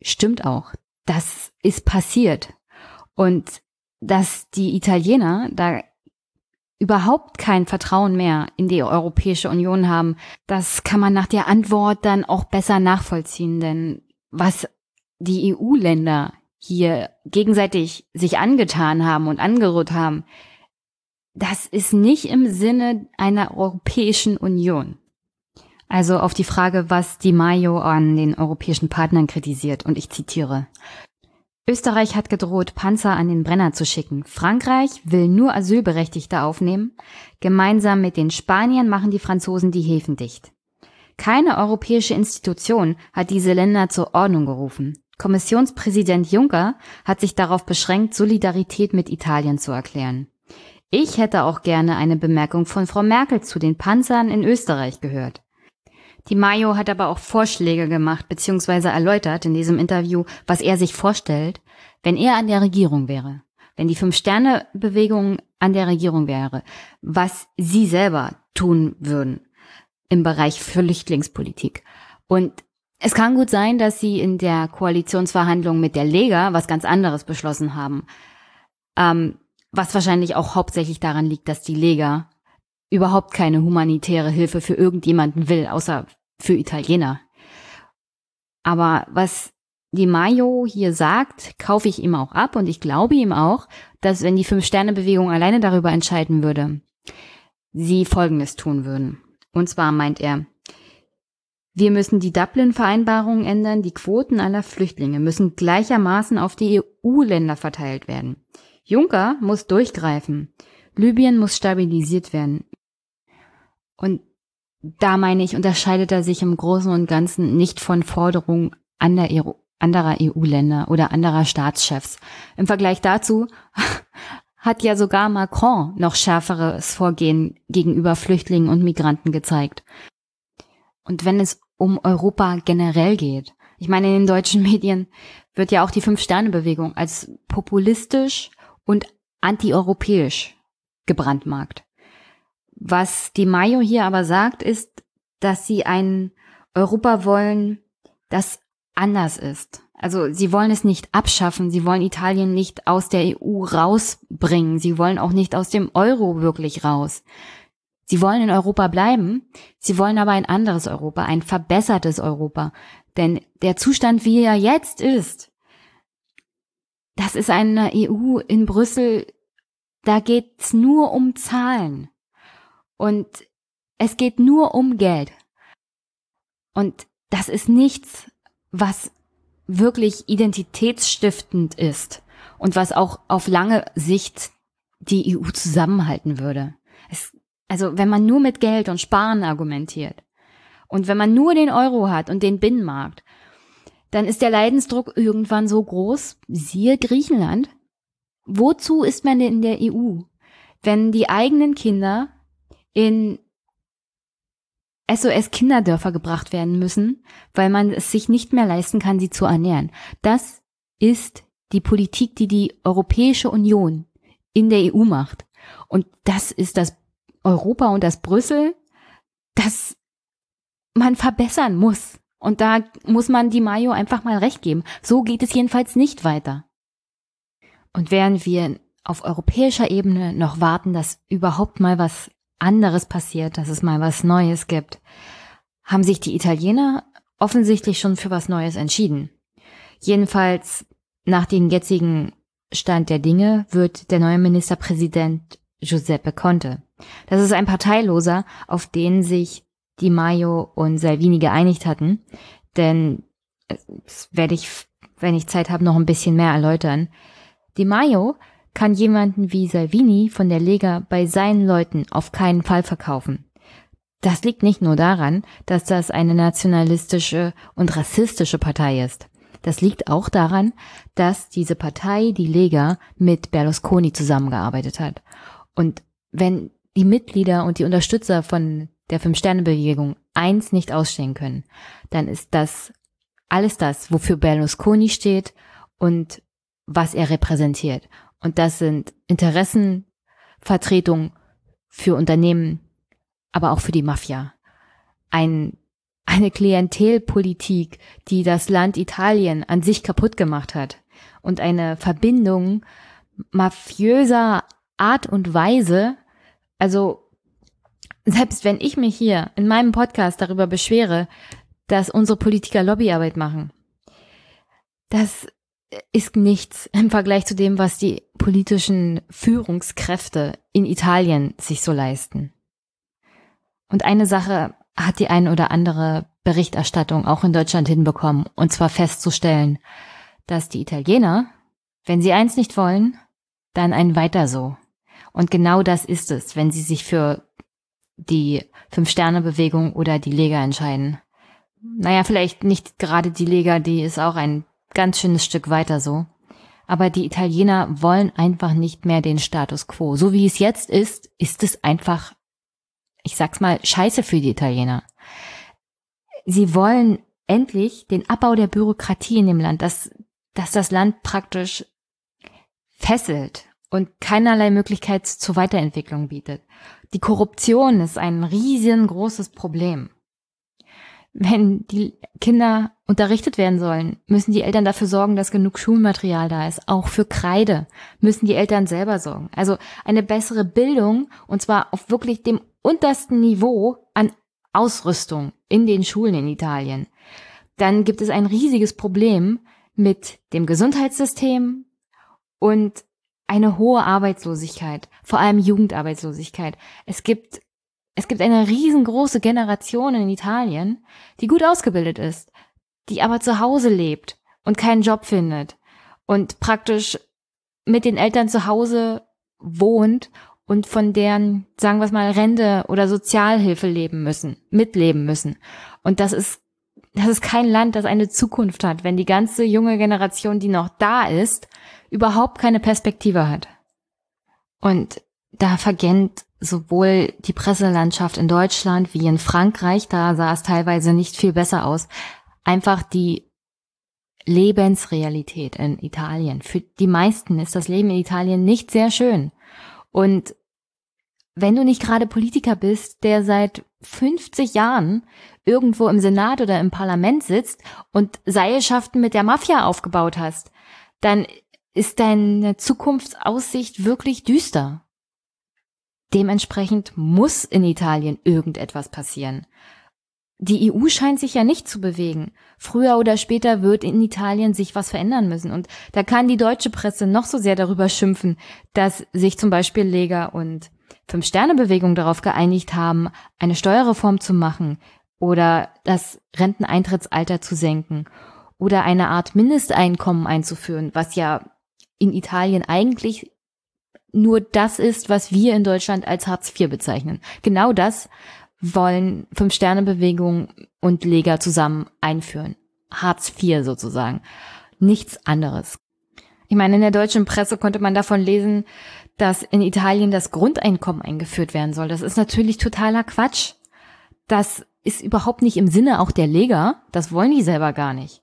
Stimmt auch. Das ist passiert. Und dass die Italiener da überhaupt kein Vertrauen mehr in die Europäische Union haben, das kann man nach der Antwort dann auch besser nachvollziehen, denn was die EU-Länder hier gegenseitig sich angetan haben und angerührt haben, das ist nicht im Sinne einer Europäischen Union. Also auf die Frage, was Di Maio an den europäischen Partnern kritisiert, und ich zitiere. Österreich hat gedroht, Panzer an den Brenner zu schicken. Frankreich will nur Asylberechtigte aufnehmen. Gemeinsam mit den Spaniern machen die Franzosen die Häfen dicht. Keine europäische Institution hat diese Länder zur Ordnung gerufen. Kommissionspräsident Juncker hat sich darauf beschränkt, Solidarität mit Italien zu erklären. Ich hätte auch gerne eine Bemerkung von Frau Merkel zu den Panzern in Österreich gehört. Die Mayo hat aber auch Vorschläge gemacht bzw. erläutert in diesem Interview, was er sich vorstellt, wenn er an der Regierung wäre, wenn die Fünf-Sterne-Bewegung an der Regierung wäre, was sie selber tun würden im Bereich Flüchtlingspolitik. Und es kann gut sein, dass sie in der Koalitionsverhandlung mit der Lega was ganz anderes beschlossen haben. Ähm, was wahrscheinlich auch hauptsächlich daran liegt, dass die Lega überhaupt keine humanitäre Hilfe für irgendjemanden will, außer für Italiener. Aber was die Mayo hier sagt, kaufe ich ihm auch ab und ich glaube ihm auch, dass wenn die Fünf-Sterne-Bewegung alleine darüber entscheiden würde, sie Folgendes tun würden. Und zwar meint er, wir müssen die Dublin-Vereinbarung ändern, die Quoten aller Flüchtlinge müssen gleichermaßen auf die EU-Länder verteilt werden. Juncker muss durchgreifen. Libyen muss stabilisiert werden. Und da meine ich, unterscheidet er sich im Großen und Ganzen nicht von Forderungen anderer EU-Länder oder anderer Staatschefs. Im Vergleich dazu (laughs) hat ja sogar Macron noch schärferes Vorgehen gegenüber Flüchtlingen und Migranten gezeigt. Und wenn es um Europa generell geht, ich meine, in den deutschen Medien wird ja auch die Fünf-Sterne-Bewegung als populistisch und antieuropäisch gebrandmarkt. Was die Mayo hier aber sagt, ist, dass sie ein Europa wollen, das anders ist. Also sie wollen es nicht abschaffen, sie wollen Italien nicht aus der EU rausbringen, sie wollen auch nicht aus dem Euro wirklich raus. Sie wollen in Europa bleiben, sie wollen aber ein anderes Europa, ein verbessertes Europa. Denn der Zustand, wie er jetzt ist, das ist eine EU in Brüssel, da geht's nur um Zahlen. Und es geht nur um Geld. Und das ist nichts, was wirklich identitätsstiftend ist und was auch auf lange Sicht die EU zusammenhalten würde. Es, also wenn man nur mit Geld und Sparen argumentiert und wenn man nur den Euro hat und den Binnenmarkt, dann ist der Leidensdruck irgendwann so groß, siehe Griechenland. Wozu ist man denn in der EU, wenn die eigenen Kinder in SOS-Kinderdörfer gebracht werden müssen, weil man es sich nicht mehr leisten kann, sie zu ernähren. Das ist die Politik, die die Europäische Union in der EU macht. Und das ist das Europa und das Brüssel, das man verbessern muss. Und da muss man die Mayo einfach mal recht geben. So geht es jedenfalls nicht weiter. Und während wir auf europäischer Ebene noch warten, dass überhaupt mal was anderes passiert, dass es mal was Neues gibt, haben sich die Italiener offensichtlich schon für was Neues entschieden. Jedenfalls nach dem jetzigen Stand der Dinge wird der neue Ministerpräsident Giuseppe Conte. Das ist ein Parteiloser, auf den sich Di Maio und Salvini geeinigt hatten, denn das werde ich, wenn ich Zeit habe, noch ein bisschen mehr erläutern. Di Maio kann jemanden wie Salvini von der Lega bei seinen Leuten auf keinen Fall verkaufen. Das liegt nicht nur daran, dass das eine nationalistische und rassistische Partei ist. Das liegt auch daran, dass diese Partei, die Lega, mit Berlusconi zusammengearbeitet hat. Und wenn die Mitglieder und die Unterstützer von der Fünf-Sterne-Bewegung eins nicht ausstehen können, dann ist das alles das, wofür Berlusconi steht und was er repräsentiert. Und das sind Interessenvertretungen für Unternehmen, aber auch für die Mafia. Ein, eine Klientelpolitik, die das Land Italien an sich kaputt gemacht hat. Und eine Verbindung mafiöser Art und Weise, also selbst wenn ich mich hier in meinem Podcast darüber beschwere, dass unsere Politiker Lobbyarbeit machen, das ist nichts im Vergleich zu dem, was die politischen Führungskräfte in Italien sich so leisten. Und eine Sache hat die ein oder andere Berichterstattung auch in Deutschland hinbekommen, und zwar festzustellen, dass die Italiener, wenn sie eins nicht wollen, dann ein weiter so. Und genau das ist es, wenn sie sich für die Fünf-Sterne-Bewegung oder die Lega entscheiden. Naja, vielleicht nicht gerade die Lega, die ist auch ein ganz schönes Stück weiter so. Aber die Italiener wollen einfach nicht mehr den Status quo. So wie es jetzt ist, ist es einfach, ich sag's mal, scheiße für die Italiener. Sie wollen endlich den Abbau der Bürokratie in dem Land, dass, dass das Land praktisch fesselt und keinerlei Möglichkeit zur Weiterentwicklung bietet. Die Korruption ist ein riesengroßes Problem wenn die Kinder unterrichtet werden sollen, müssen die Eltern dafür sorgen, dass genug Schulmaterial da ist. Auch für Kreide müssen die Eltern selber sorgen. Also eine bessere Bildung und zwar auf wirklich dem untersten Niveau an Ausrüstung in den Schulen in Italien. Dann gibt es ein riesiges Problem mit dem Gesundheitssystem und eine hohe Arbeitslosigkeit, vor allem Jugendarbeitslosigkeit. Es gibt es gibt eine riesengroße Generation in Italien, die gut ausgebildet ist, die aber zu Hause lebt und keinen Job findet und praktisch mit den Eltern zu Hause wohnt und von deren, sagen wir mal, Rente oder Sozialhilfe leben müssen, mitleben müssen. Und das ist, das ist kein Land, das eine Zukunft hat, wenn die ganze junge Generation, die noch da ist, überhaupt keine Perspektive hat. Und da vergennt sowohl die Presselandschaft in Deutschland wie in Frankreich, da sah es teilweise nicht viel besser aus, einfach die Lebensrealität in Italien. Für die meisten ist das Leben in Italien nicht sehr schön. Und wenn du nicht gerade Politiker bist, der seit 50 Jahren irgendwo im Senat oder im Parlament sitzt und Seilschaften mit der Mafia aufgebaut hast, dann ist deine Zukunftsaussicht wirklich düster. Dementsprechend muss in Italien irgendetwas passieren. Die EU scheint sich ja nicht zu bewegen. Früher oder später wird in Italien sich was verändern müssen. Und da kann die deutsche Presse noch so sehr darüber schimpfen, dass sich zum Beispiel Lega und Fünf-Sterne-Bewegung darauf geeinigt haben, eine Steuerreform zu machen oder das Renteneintrittsalter zu senken oder eine Art Mindesteinkommen einzuführen, was ja in Italien eigentlich nur das ist, was wir in Deutschland als Hartz IV bezeichnen. Genau das wollen Fünf-Sterne-Bewegung und Lega zusammen einführen. Hartz IV sozusagen. Nichts anderes. Ich meine, in der deutschen Presse konnte man davon lesen, dass in Italien das Grundeinkommen eingeführt werden soll. Das ist natürlich totaler Quatsch. Das ist überhaupt nicht im Sinne auch der Lega. Das wollen die selber gar nicht.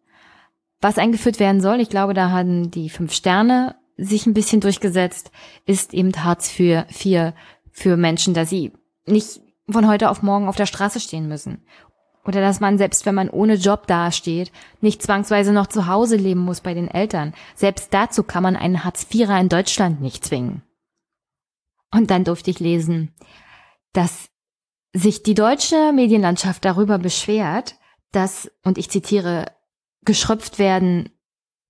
Was eingeführt werden soll, ich glaube, da haben die fünf Sterne sich ein bisschen durchgesetzt, ist eben Hartz IV für Menschen, dass sie nicht von heute auf morgen auf der Straße stehen müssen. Oder dass man, selbst wenn man ohne Job dasteht, nicht zwangsweise noch zu Hause leben muss bei den Eltern. Selbst dazu kann man einen Hartz-IVer in Deutschland nicht zwingen. Und dann durfte ich lesen, dass sich die deutsche Medienlandschaft darüber beschwert, dass, und ich zitiere, geschröpft werden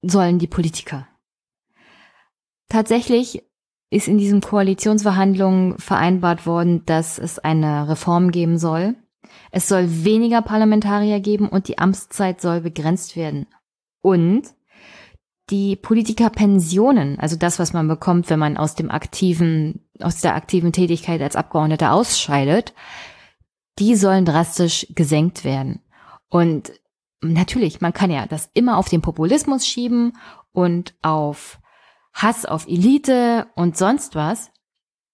sollen die Politiker. Tatsächlich ist in diesen Koalitionsverhandlungen vereinbart worden, dass es eine Reform geben soll. Es soll weniger Parlamentarier geben und die Amtszeit soll begrenzt werden. Und die Politikerpensionen, also das, was man bekommt, wenn man aus dem aktiven, aus der aktiven Tätigkeit als Abgeordneter ausscheidet, die sollen drastisch gesenkt werden. Und natürlich, man kann ja das immer auf den Populismus schieben und auf Hass auf Elite und sonst was.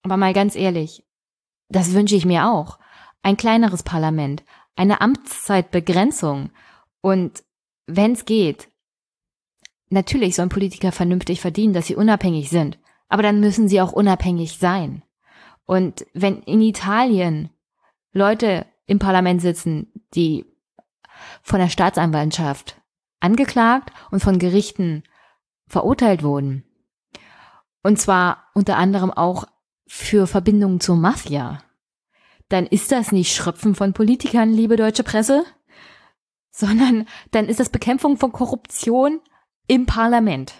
Aber mal ganz ehrlich, das wünsche ich mir auch. Ein kleineres Parlament, eine Amtszeitbegrenzung und wenn es geht, natürlich sollen Politiker vernünftig verdienen, dass sie unabhängig sind, aber dann müssen sie auch unabhängig sein. Und wenn in Italien Leute im Parlament sitzen, die von der Staatsanwaltschaft angeklagt und von Gerichten verurteilt wurden, und zwar unter anderem auch für Verbindungen zur Mafia. Dann ist das nicht Schröpfen von Politikern, liebe deutsche Presse, sondern dann ist das Bekämpfung von Korruption im Parlament.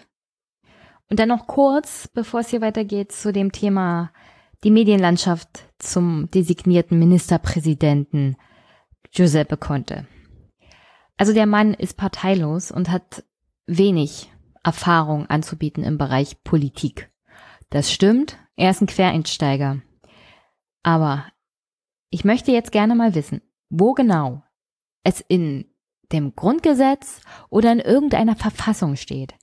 Und dann noch kurz, bevor es hier weitergeht, zu dem Thema die Medienlandschaft zum designierten Ministerpräsidenten Giuseppe Conte. Also der Mann ist parteilos und hat wenig Erfahrung anzubieten im Bereich Politik. Das stimmt, er ist ein Quereinsteiger. Aber ich möchte jetzt gerne mal wissen, wo genau es in dem Grundgesetz oder in irgendeiner Verfassung steht,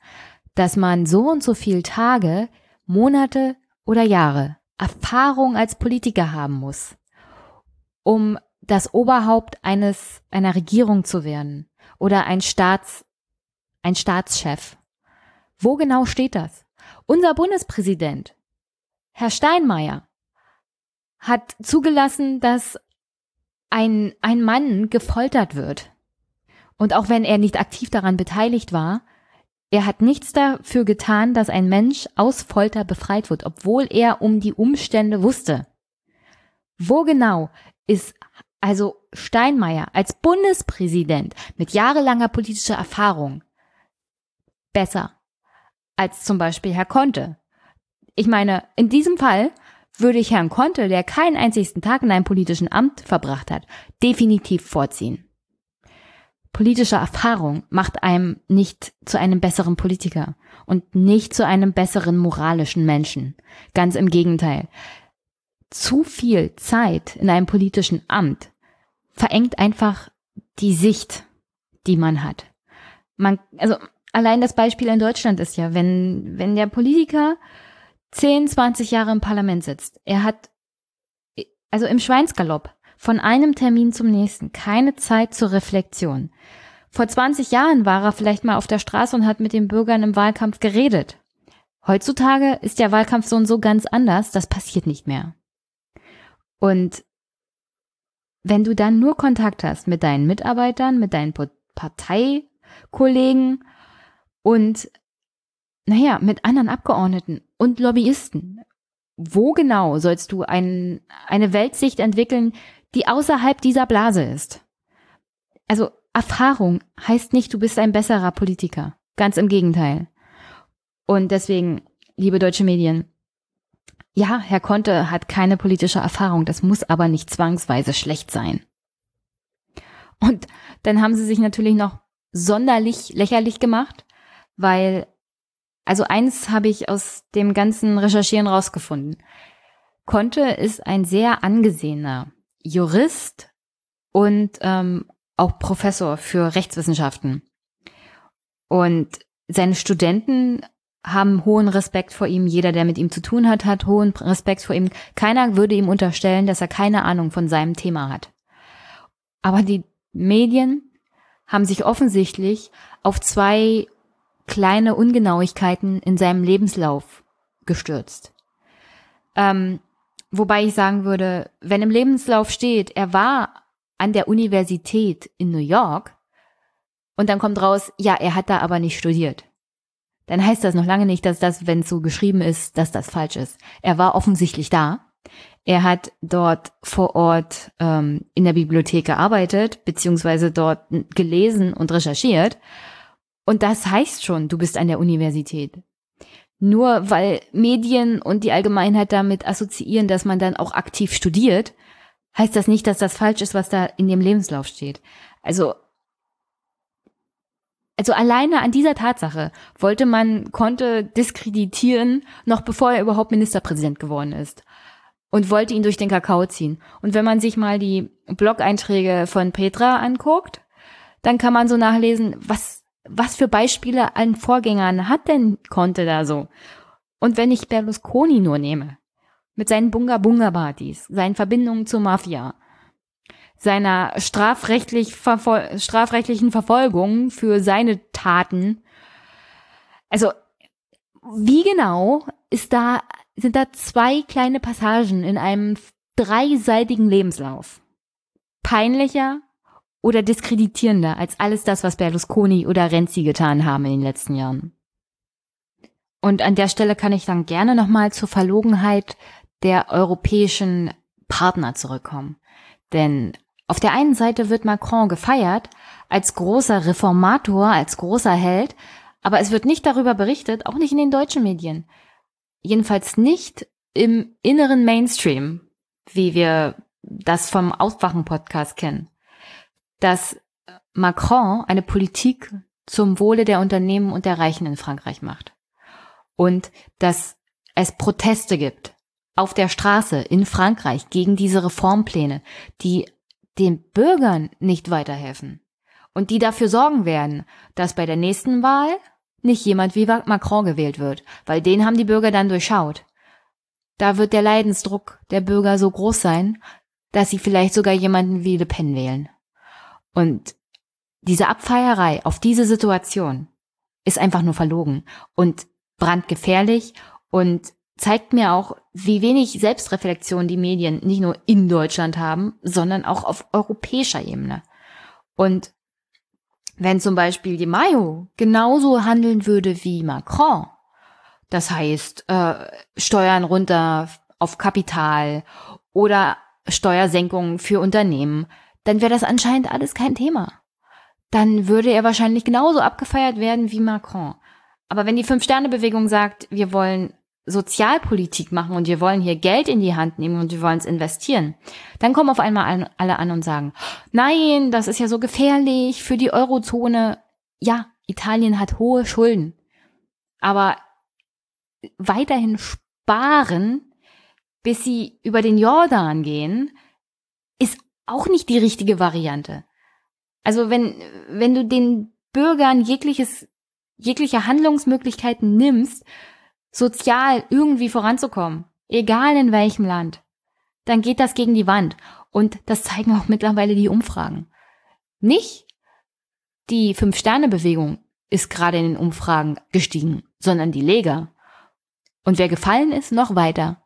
dass man so und so viel Tage, Monate oder Jahre Erfahrung als Politiker haben muss, um das Oberhaupt eines einer Regierung zu werden oder ein Staats ein Staatschef. Wo genau steht das? Unser Bundespräsident, Herr Steinmeier, hat zugelassen, dass ein, ein Mann gefoltert wird. Und auch wenn er nicht aktiv daran beteiligt war, er hat nichts dafür getan, dass ein Mensch aus Folter befreit wird, obwohl er um die Umstände wusste. Wo genau ist also Steinmeier als Bundespräsident mit jahrelanger politischer Erfahrung besser als zum Beispiel Herr Conte. Ich meine, in diesem Fall würde ich Herrn Conte, der keinen einzigen Tag in einem politischen Amt verbracht hat, definitiv vorziehen. Politische Erfahrung macht einem nicht zu einem besseren Politiker und nicht zu einem besseren moralischen Menschen. Ganz im Gegenteil. Zu viel Zeit in einem politischen Amt verengt einfach die Sicht, die man hat. Man, also allein das Beispiel in Deutschland ist ja, wenn, wenn der Politiker 10, 20 Jahre im Parlament sitzt. Er hat, also im Schweinsgalopp, von einem Termin zum nächsten, keine Zeit zur Reflexion. Vor 20 Jahren war er vielleicht mal auf der Straße und hat mit den Bürgern im Wahlkampf geredet. Heutzutage ist der Wahlkampf so und so ganz anders, das passiert nicht mehr. Und wenn du dann nur Kontakt hast mit deinen Mitarbeitern, mit deinen Parteikollegen und naja, mit anderen Abgeordneten und Lobbyisten, wo genau sollst du ein, eine Weltsicht entwickeln, die außerhalb dieser Blase ist? Also Erfahrung heißt nicht, du bist ein besserer Politiker. Ganz im Gegenteil. Und deswegen, liebe deutsche Medien, ja, Herr Conte hat keine politische Erfahrung, das muss aber nicht zwangsweise schlecht sein. Und dann haben sie sich natürlich noch sonderlich lächerlich gemacht, weil, also eins habe ich aus dem ganzen Recherchieren rausgefunden. Conte ist ein sehr angesehener Jurist und ähm, auch Professor für Rechtswissenschaften. Und seine Studenten haben hohen Respekt vor ihm. Jeder, der mit ihm zu tun hat, hat hohen Respekt vor ihm. Keiner würde ihm unterstellen, dass er keine Ahnung von seinem Thema hat. Aber die Medien haben sich offensichtlich auf zwei kleine Ungenauigkeiten in seinem Lebenslauf gestürzt. Ähm, wobei ich sagen würde, wenn im Lebenslauf steht, er war an der Universität in New York und dann kommt raus, ja, er hat da aber nicht studiert dann heißt das noch lange nicht, dass das, wenn es so geschrieben ist, dass das falsch ist. Er war offensichtlich da. Er hat dort vor Ort ähm, in der Bibliothek gearbeitet, beziehungsweise dort gelesen und recherchiert. Und das heißt schon, du bist an der Universität. Nur weil Medien und die Allgemeinheit damit assoziieren, dass man dann auch aktiv studiert, heißt das nicht, dass das falsch ist, was da in dem Lebenslauf steht. Also also alleine an dieser Tatsache wollte man, konnte diskreditieren, noch bevor er überhaupt Ministerpräsident geworden ist. Und wollte ihn durch den Kakao ziehen. Und wenn man sich mal die Blog-Einträge von Petra anguckt, dann kann man so nachlesen, was, was für Beispiele an Vorgängern hat denn Conte da so? Und wenn ich Berlusconi nur nehme, mit seinen Bunga-Bunga-Partys, seinen Verbindungen zur Mafia, seiner strafrechtlich verfol strafrechtlichen Verfolgung für seine Taten. Also, wie genau ist da, sind da zwei kleine Passagen in einem dreiseitigen Lebenslauf? Peinlicher oder diskreditierender als alles das, was Berlusconi oder Renzi getan haben in den letzten Jahren? Und an der Stelle kann ich dann gerne nochmal zur Verlogenheit der europäischen Partner zurückkommen. Denn auf der einen Seite wird Macron gefeiert als großer Reformator, als großer Held, aber es wird nicht darüber berichtet, auch nicht in den deutschen Medien. Jedenfalls nicht im inneren Mainstream, wie wir das vom Aufwachen-Podcast kennen, dass Macron eine Politik zum Wohle der Unternehmen und der Reichen in Frankreich macht. Und dass es Proteste gibt auf der Straße in Frankreich gegen diese Reformpläne, die den Bürgern nicht weiterhelfen und die dafür sorgen werden, dass bei der nächsten Wahl nicht jemand wie Macron gewählt wird, weil den haben die Bürger dann durchschaut. Da wird der Leidensdruck der Bürger so groß sein, dass sie vielleicht sogar jemanden wie Le Pen wählen. Und diese Abfeierei auf diese Situation ist einfach nur verlogen und brandgefährlich und zeigt mir auch, wie wenig Selbstreflexion die Medien nicht nur in Deutschland haben, sondern auch auf europäischer Ebene. Und wenn zum Beispiel die Mayo genauso handeln würde wie Macron, das heißt äh, Steuern runter auf Kapital oder Steuersenkungen für Unternehmen, dann wäre das anscheinend alles kein Thema. Dann würde er wahrscheinlich genauso abgefeiert werden wie Macron. Aber wenn die Fünf-Sterne-Bewegung sagt, wir wollen Sozialpolitik machen und wir wollen hier Geld in die Hand nehmen und wir wollen es investieren, dann kommen auf einmal alle an und sagen, nein, das ist ja so gefährlich für die Eurozone. Ja, Italien hat hohe Schulden, aber weiterhin sparen, bis sie über den Jordan gehen, ist auch nicht die richtige Variante. Also wenn, wenn du den Bürgern jegliches, jegliche Handlungsmöglichkeiten nimmst, sozial irgendwie voranzukommen, egal in welchem Land, dann geht das gegen die Wand. Und das zeigen auch mittlerweile die Umfragen. Nicht die Fünf-Sterne-Bewegung ist gerade in den Umfragen gestiegen, sondern die Lega. Und wer gefallen ist, noch weiter,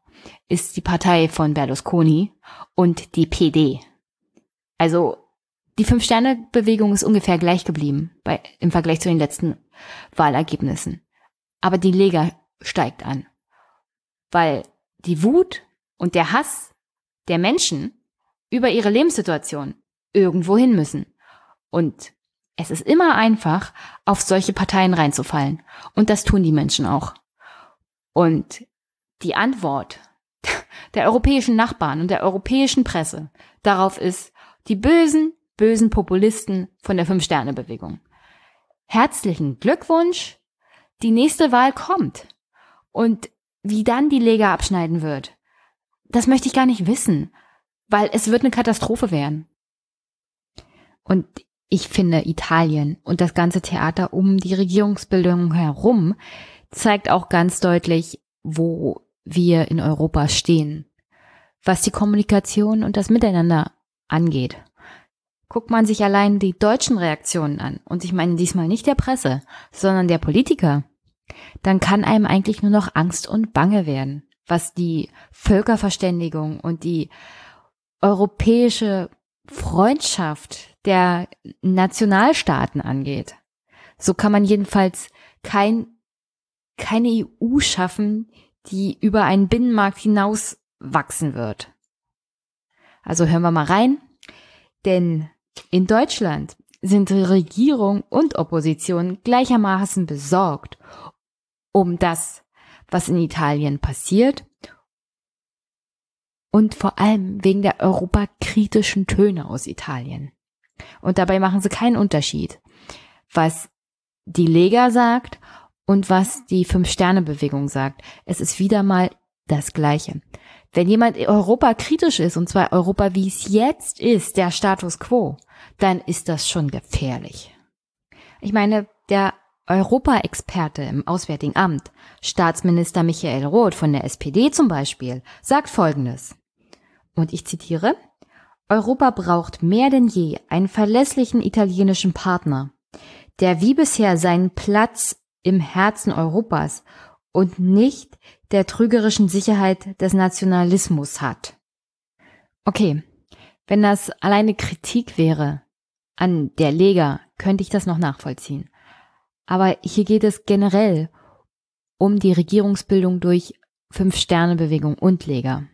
ist die Partei von Berlusconi und die PD. Also die Fünf-Sterne-Bewegung ist ungefähr gleich geblieben bei, im Vergleich zu den letzten Wahlergebnissen. Aber die Lega steigt an. Weil die Wut und der Hass der Menschen über ihre Lebenssituation irgendwo hin müssen. Und es ist immer einfach, auf solche Parteien reinzufallen. Und das tun die Menschen auch. Und die Antwort (laughs) der europäischen Nachbarn und der europäischen Presse darauf ist, die bösen, bösen Populisten von der Fünf-Sterne-Bewegung. Herzlichen Glückwunsch, die nächste Wahl kommt. Und wie dann die Lega abschneiden wird, das möchte ich gar nicht wissen, weil es wird eine Katastrophe werden. Und ich finde, Italien und das ganze Theater um die Regierungsbildung herum zeigt auch ganz deutlich, wo wir in Europa stehen, was die Kommunikation und das Miteinander angeht. Guckt man sich allein die deutschen Reaktionen an, und ich meine diesmal nicht der Presse, sondern der Politiker, dann kann einem eigentlich nur noch Angst und Bange werden, was die Völkerverständigung und die europäische Freundschaft der Nationalstaaten angeht. So kann man jedenfalls kein, keine EU schaffen, die über einen Binnenmarkt hinaus wachsen wird. Also hören wir mal rein, denn in Deutschland sind Regierung und Opposition gleichermaßen besorgt um das, was in Italien passiert und vor allem wegen der europakritischen Töne aus Italien. Und dabei machen sie keinen Unterschied, was die Lega sagt und was die Fünf-Sterne-Bewegung sagt. Es ist wieder mal das Gleiche. Wenn jemand Europa kritisch ist, und zwar Europa, wie es jetzt ist, der Status quo, dann ist das schon gefährlich. Ich meine, der Europa-Experte im Auswärtigen Amt, Staatsminister Michael Roth von der SPD zum Beispiel, sagt Folgendes. Und ich zitiere, Europa braucht mehr denn je einen verlässlichen italienischen Partner, der wie bisher seinen Platz im Herzen Europas und nicht der trügerischen Sicherheit des Nationalismus hat. Okay, wenn das alleine Kritik wäre an der Lega, könnte ich das noch nachvollziehen. Aber hier geht es generell um die Regierungsbildung durch Fünf-Sterne-Bewegung und Lega.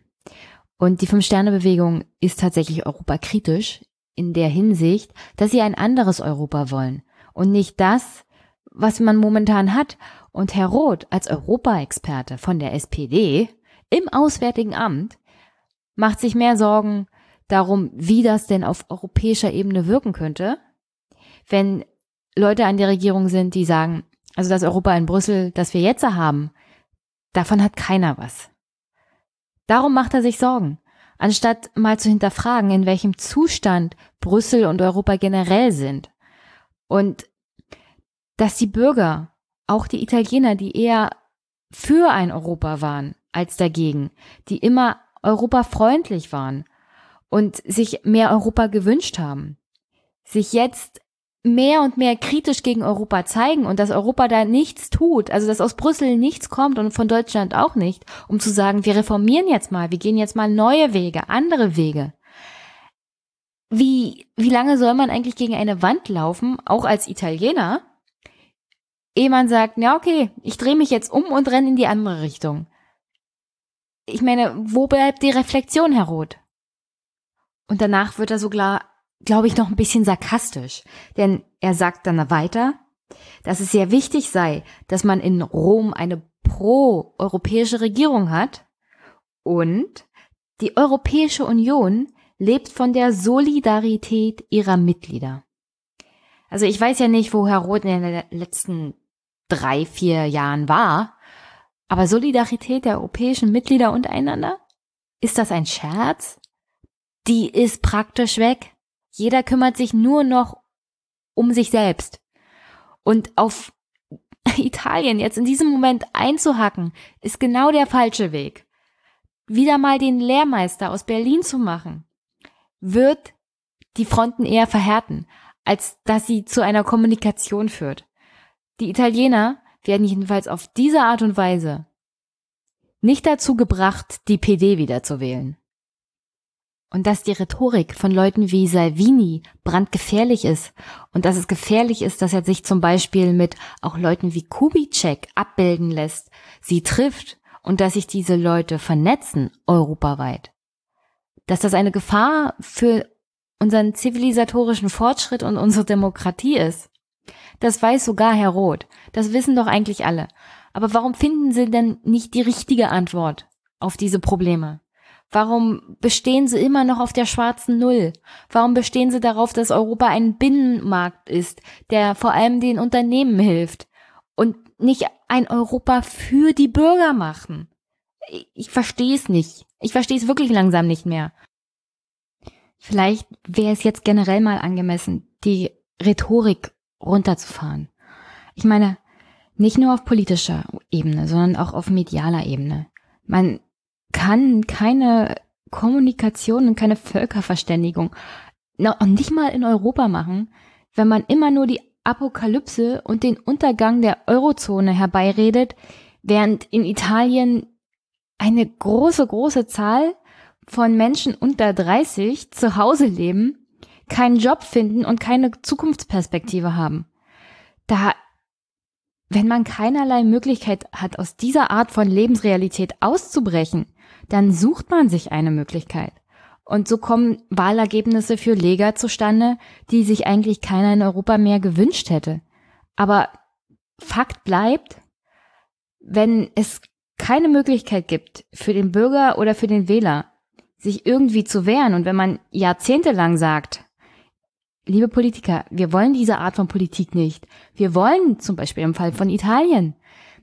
Und die Fünf-Sterne-Bewegung ist tatsächlich europakritisch in der Hinsicht, dass sie ein anderes Europa wollen und nicht das, was man momentan hat. Und Herr Roth als Europaexperte von der SPD im Auswärtigen Amt macht sich mehr Sorgen darum, wie das denn auf europäischer Ebene wirken könnte, wenn Leute an der Regierung sind, die sagen, also das Europa in Brüssel, das wir jetzt haben, davon hat keiner was. Darum macht er sich Sorgen, anstatt mal zu hinterfragen, in welchem Zustand Brüssel und Europa generell sind. Und dass die Bürger, auch die Italiener, die eher für ein Europa waren als dagegen, die immer europafreundlich waren und sich mehr Europa gewünscht haben, sich jetzt mehr und mehr kritisch gegen Europa zeigen und dass Europa da nichts tut, also dass aus Brüssel nichts kommt und von Deutschland auch nicht, um zu sagen, wir reformieren jetzt mal, wir gehen jetzt mal neue Wege, andere Wege. Wie, wie lange soll man eigentlich gegen eine Wand laufen, auch als Italiener, ehe man sagt, ja okay, ich drehe mich jetzt um und renne in die andere Richtung. Ich meine, wo bleibt die Reflexion, Herr Roth? Und danach wird er so klar, glaube ich, noch ein bisschen sarkastisch, denn er sagt dann weiter, dass es sehr wichtig sei, dass man in Rom eine pro-europäische Regierung hat und die Europäische Union lebt von der Solidarität ihrer Mitglieder. Also ich weiß ja nicht, wo Herr Roth in den letzten drei, vier Jahren war, aber Solidarität der europäischen Mitglieder untereinander? Ist das ein Scherz? Die ist praktisch weg. Jeder kümmert sich nur noch um sich selbst. Und auf, (laughs) Italien jetzt in diesem Moment einzuhacken, ist genau der falsche Weg. Wieder mal den Lehrmeister aus Berlin zu machen, wird die Fronten eher verhärten, als dass sie zu einer Kommunikation führt. Die Italiener werden jedenfalls auf diese Art und Weise nicht dazu gebracht, die PD wieder zu wählen. Und dass die Rhetorik von Leuten wie Salvini brandgefährlich ist und dass es gefährlich ist, dass er sich zum Beispiel mit auch Leuten wie Kubitschek abbilden lässt, sie trifft und dass sich diese Leute vernetzen europaweit. Dass das eine Gefahr für unseren zivilisatorischen Fortschritt und unsere Demokratie ist. Das weiß sogar Herr Roth. Das wissen doch eigentlich alle. Aber warum finden Sie denn nicht die richtige Antwort auf diese Probleme? Warum bestehen Sie immer noch auf der schwarzen Null? Warum bestehen Sie darauf, dass Europa ein Binnenmarkt ist, der vor allem den Unternehmen hilft und nicht ein Europa für die Bürger machen? Ich, verstehe es nicht. Ich verstehe es wirklich langsam nicht mehr. Vielleicht wäre es jetzt generell mal angemessen, die Rhetorik runterzufahren. Ich meine, nicht nur auf politischer Ebene, sondern auch auf medialer Ebene. Man kann keine Kommunikation und keine Völkerverständigung noch nicht mal in Europa machen, wenn man immer nur die Apokalypse und den Untergang der Eurozone herbeiredet, während in Italien eine große, große Zahl von Menschen unter 30 zu Hause leben, keinen Job finden und keine Zukunftsperspektive haben. Da, wenn man keinerlei Möglichkeit hat, aus dieser Art von Lebensrealität auszubrechen, dann sucht man sich eine Möglichkeit. Und so kommen Wahlergebnisse für Lega zustande, die sich eigentlich keiner in Europa mehr gewünscht hätte. Aber Fakt bleibt, wenn es keine Möglichkeit gibt für den Bürger oder für den Wähler, sich irgendwie zu wehren und wenn man jahrzehntelang sagt, liebe Politiker, wir wollen diese Art von Politik nicht. Wir wollen zum Beispiel im Fall von Italien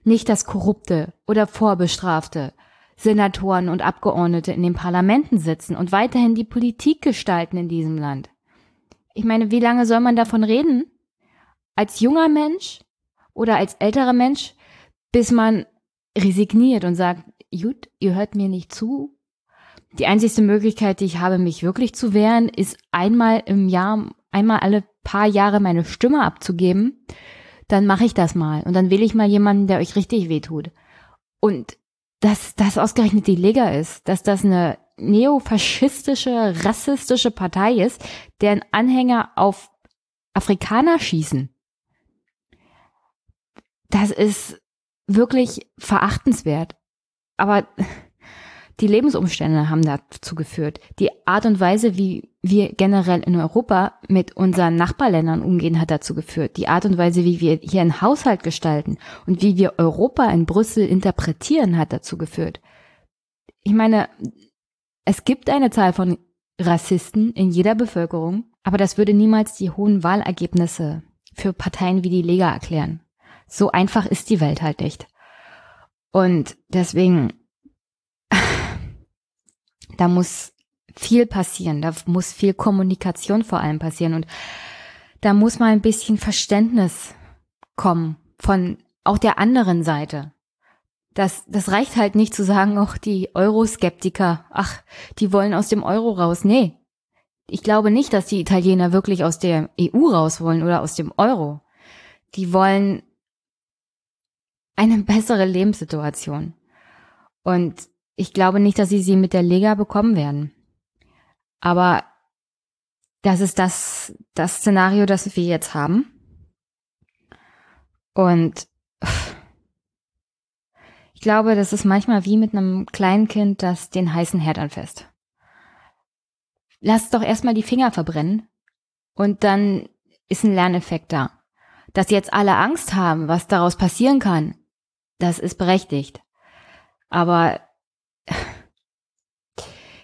nicht das korrupte oder vorbestrafte Senatoren und Abgeordnete in den Parlamenten sitzen und weiterhin die Politik gestalten in diesem Land. Ich meine, wie lange soll man davon reden? Als junger Mensch oder als älterer Mensch, bis man resigniert und sagt, gut, ihr hört mir nicht zu. Die einzigste Möglichkeit, die ich habe, mich wirklich zu wehren, ist einmal im Jahr, einmal alle paar Jahre meine Stimme abzugeben. Dann mache ich das mal und dann wähle ich mal jemanden, der euch richtig wehtut. Und dass das ausgerechnet die Lega ist, dass das eine neofaschistische, rassistische Partei ist, deren Anhänger auf Afrikaner schießen. Das ist wirklich verachtenswert. Aber die Lebensumstände haben dazu geführt. Die Art und Weise, wie wir generell in Europa mit unseren Nachbarländern umgehen, hat dazu geführt. Die Art und Weise, wie wir hier einen Haushalt gestalten und wie wir Europa in Brüssel interpretieren, hat dazu geführt. Ich meine, es gibt eine Zahl von Rassisten in jeder Bevölkerung, aber das würde niemals die hohen Wahlergebnisse für Parteien wie die Lega erklären. So einfach ist die Welt halt nicht. Und deswegen (laughs) da muss viel passieren, da muss viel Kommunikation vor allem passieren und da muss mal ein bisschen Verständnis kommen von auch der anderen Seite. Das, das reicht halt nicht zu sagen, auch die Euroskeptiker, ach, die wollen aus dem Euro raus. Nee. Ich glaube nicht, dass die Italiener wirklich aus der EU raus wollen oder aus dem Euro. Die wollen eine bessere Lebenssituation. Und ich glaube nicht, dass sie sie mit der Lega bekommen werden. Aber das ist das, das Szenario, das wir jetzt haben. Und ich glaube, das ist manchmal wie mit einem kleinen Kind, das den heißen Herd anfasst. Lass doch erstmal die Finger verbrennen und dann ist ein Lerneffekt da. Dass jetzt alle Angst haben, was daraus passieren kann, das ist berechtigt. Aber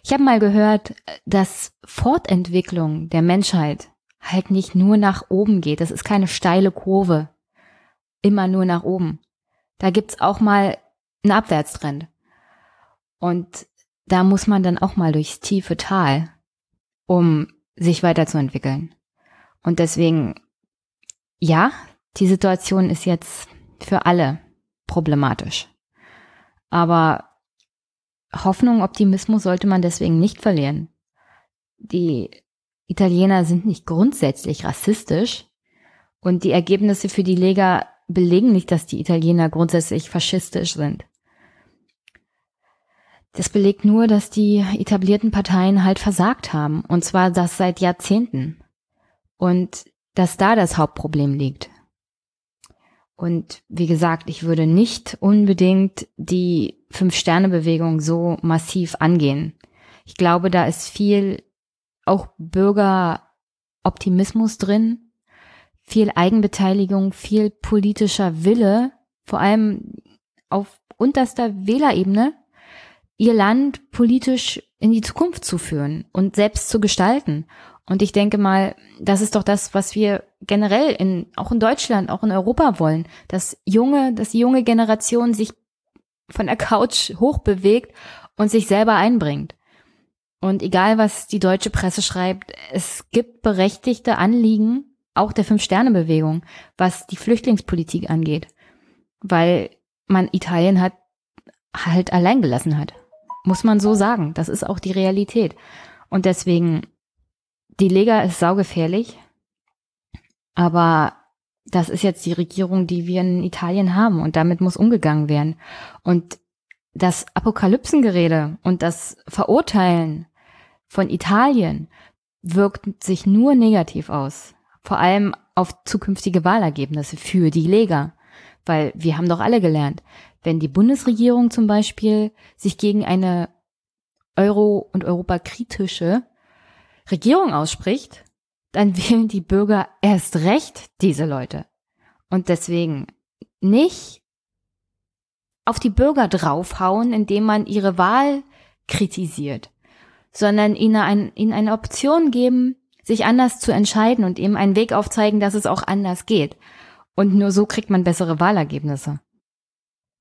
ich habe mal gehört, dass Fortentwicklung der Menschheit halt nicht nur nach oben geht. Das ist keine steile Kurve. Immer nur nach oben. Da gibt's auch mal einen Abwärtstrend. Und da muss man dann auch mal durchs tiefe Tal, um sich weiterzuentwickeln. Und deswegen, ja, die Situation ist jetzt für alle problematisch. Aber Hoffnung, Optimismus sollte man deswegen nicht verlieren. Die Italiener sind nicht grundsätzlich rassistisch und die Ergebnisse für die Lega belegen nicht, dass die Italiener grundsätzlich faschistisch sind. Das belegt nur, dass die etablierten Parteien halt versagt haben. Und zwar das seit Jahrzehnten. Und dass da das Hauptproblem liegt. Und wie gesagt, ich würde nicht unbedingt die Fünf-Sterne-Bewegung so massiv angehen. Ich glaube, da ist viel auch Bürgeroptimismus drin, viel Eigenbeteiligung, viel politischer Wille, vor allem auf unterster Wählerebene, ihr Land politisch in die Zukunft zu führen und selbst zu gestalten. Und ich denke mal, das ist doch das, was wir generell in, auch in Deutschland, auch in Europa wollen, dass junge, dass die junge Generation sich von der Couch hochbewegt und sich selber einbringt. Und egal, was die deutsche Presse schreibt, es gibt berechtigte Anliegen, auch der Fünf-Sterne-Bewegung, was die Flüchtlingspolitik angeht. Weil man Italien hat halt allein gelassen hat. Muss man so sagen. Das ist auch die Realität. Und deswegen, die Lega ist saugefährlich. Aber das ist jetzt die Regierung, die wir in Italien haben. Und damit muss umgegangen werden. Und das Apokalypsengerede und das Verurteilen von Italien wirkt sich nur negativ aus. Vor allem auf zukünftige Wahlergebnisse für die Lega. Weil wir haben doch alle gelernt, wenn die Bundesregierung zum Beispiel sich gegen eine Euro- und Europakritische Regierung ausspricht, dann (laughs) wählen die Bürger erst recht diese Leute. Und deswegen nicht auf die Bürger draufhauen, indem man ihre Wahl kritisiert, sondern ihnen, ein, ihnen eine Option geben, sich anders zu entscheiden und eben einen Weg aufzeigen, dass es auch anders geht. Und nur so kriegt man bessere Wahlergebnisse.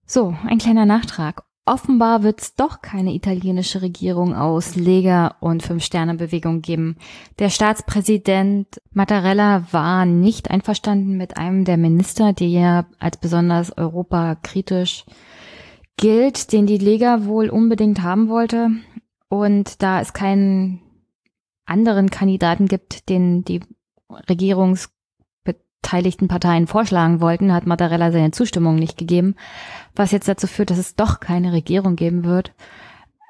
So, ein kleiner Nachtrag. Offenbar wird es doch keine italienische Regierung aus Lega und Fünf-Sterne-Bewegung geben. Der Staatspräsident Mattarella war nicht einverstanden mit einem der Minister, der als besonders europakritisch gilt, den die Lega wohl unbedingt haben wollte. Und da es keinen anderen Kandidaten gibt, den die Regierungs beteiligten Parteien vorschlagen wollten, hat Mattarella seine Zustimmung nicht gegeben, was jetzt dazu führt, dass es doch keine Regierung geben wird.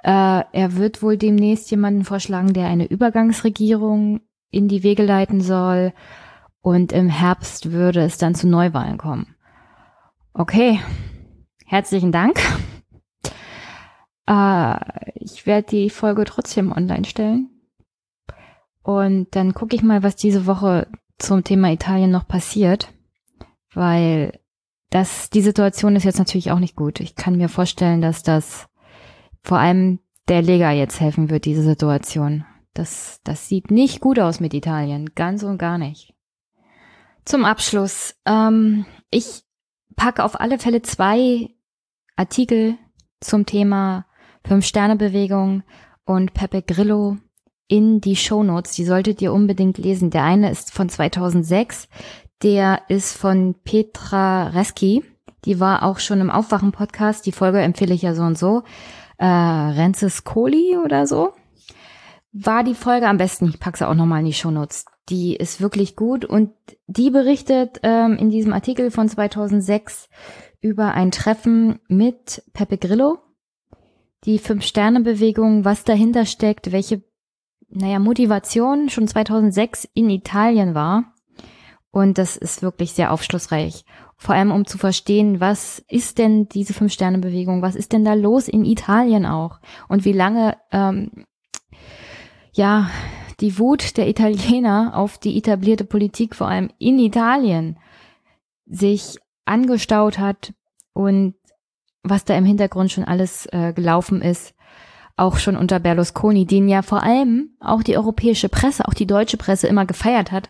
Äh, er wird wohl demnächst jemanden vorschlagen, der eine Übergangsregierung in die Wege leiten soll und im Herbst würde es dann zu Neuwahlen kommen. Okay, herzlichen Dank. Äh, ich werde die Folge trotzdem online stellen. Und dann gucke ich mal, was diese Woche zum Thema Italien noch passiert, weil das, die Situation ist jetzt natürlich auch nicht gut. Ich kann mir vorstellen, dass das vor allem der Lega jetzt helfen wird, diese Situation. Das, das sieht nicht gut aus mit Italien, ganz und gar nicht. Zum Abschluss, ähm, ich packe auf alle Fälle zwei Artikel zum Thema Fünf-Sterne-Bewegung und Pepe Grillo in die Shownotes. Die solltet ihr unbedingt lesen. Der eine ist von 2006. Der ist von Petra Reski. Die war auch schon im Aufwachen-Podcast. Die Folge empfehle ich ja so und so. Äh, Renzes Kohli oder so. War die Folge am besten. Ich packe sie auch nochmal in die Shownotes. Die ist wirklich gut und die berichtet ähm, in diesem Artikel von 2006 über ein Treffen mit Pepe Grillo, die Fünf-Sterne-Bewegung, was dahinter steckt, welche naja, Motivation schon 2006 in Italien war. Und das ist wirklich sehr aufschlussreich. Vor allem, um zu verstehen, was ist denn diese Fünf-Sterne-Bewegung? Was ist denn da los in Italien auch? Und wie lange, ähm, ja, die Wut der Italiener auf die etablierte Politik, vor allem in Italien, sich angestaut hat und was da im Hintergrund schon alles äh, gelaufen ist auch schon unter Berlusconi, den ja vor allem auch die europäische Presse, auch die deutsche Presse immer gefeiert hat.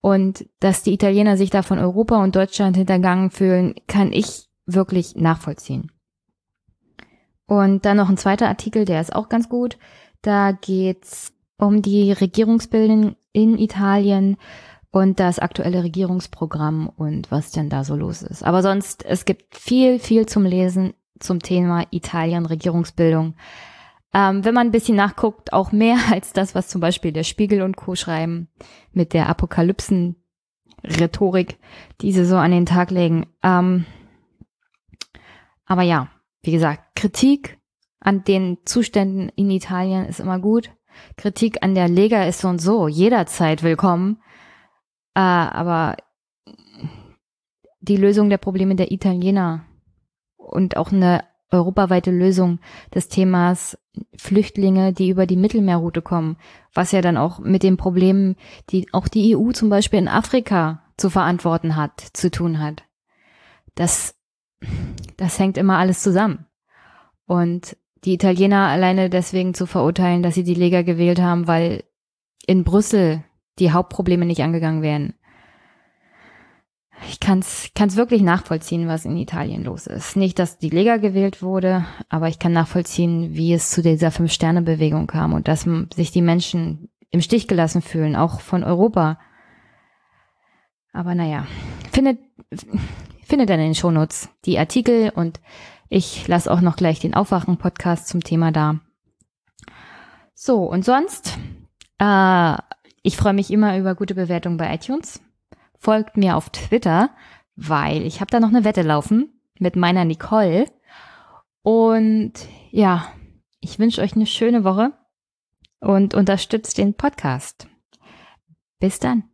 Und dass die Italiener sich da von Europa und Deutschland hintergangen fühlen, kann ich wirklich nachvollziehen. Und dann noch ein zweiter Artikel, der ist auch ganz gut. Da geht's um die Regierungsbildung in Italien und das aktuelle Regierungsprogramm und was denn da so los ist. Aber sonst, es gibt viel, viel zum Lesen zum Thema Italien, Regierungsbildung. Ähm, wenn man ein bisschen nachguckt, auch mehr (laughs) als das, was zum Beispiel der Spiegel und Co. schreiben, mit der Apokalypsen-Rhetorik, die sie so an den Tag legen. Ähm, aber ja, wie gesagt, Kritik an den Zuständen in Italien ist immer gut. Kritik an der Lega ist so und so jederzeit willkommen. Äh, aber die Lösung der Probleme der Italiener und auch eine europaweite Lösung des Themas Flüchtlinge, die über die Mittelmeerroute kommen, was ja dann auch mit den Problemen, die auch die EU zum Beispiel in Afrika zu verantworten hat, zu tun hat. Das, das hängt immer alles zusammen. Und die Italiener alleine deswegen zu verurteilen, dass sie die Lega gewählt haben, weil in Brüssel die Hauptprobleme nicht angegangen werden. Ich kann es wirklich nachvollziehen, was in Italien los ist. Nicht, dass die Lega gewählt wurde, aber ich kann nachvollziehen, wie es zu dieser Fünf-Sterne-Bewegung kam und dass sich die Menschen im Stich gelassen fühlen, auch von Europa. Aber naja, findet, findet dann in den Shownotes die Artikel und ich lasse auch noch gleich den Aufwachen-Podcast zum Thema da. So, und sonst, äh, ich freue mich immer über gute Bewertungen bei iTunes. Folgt mir auf Twitter, weil ich habe da noch eine Wette laufen mit meiner Nicole. Und ja, ich wünsche euch eine schöne Woche und unterstützt den Podcast. Bis dann.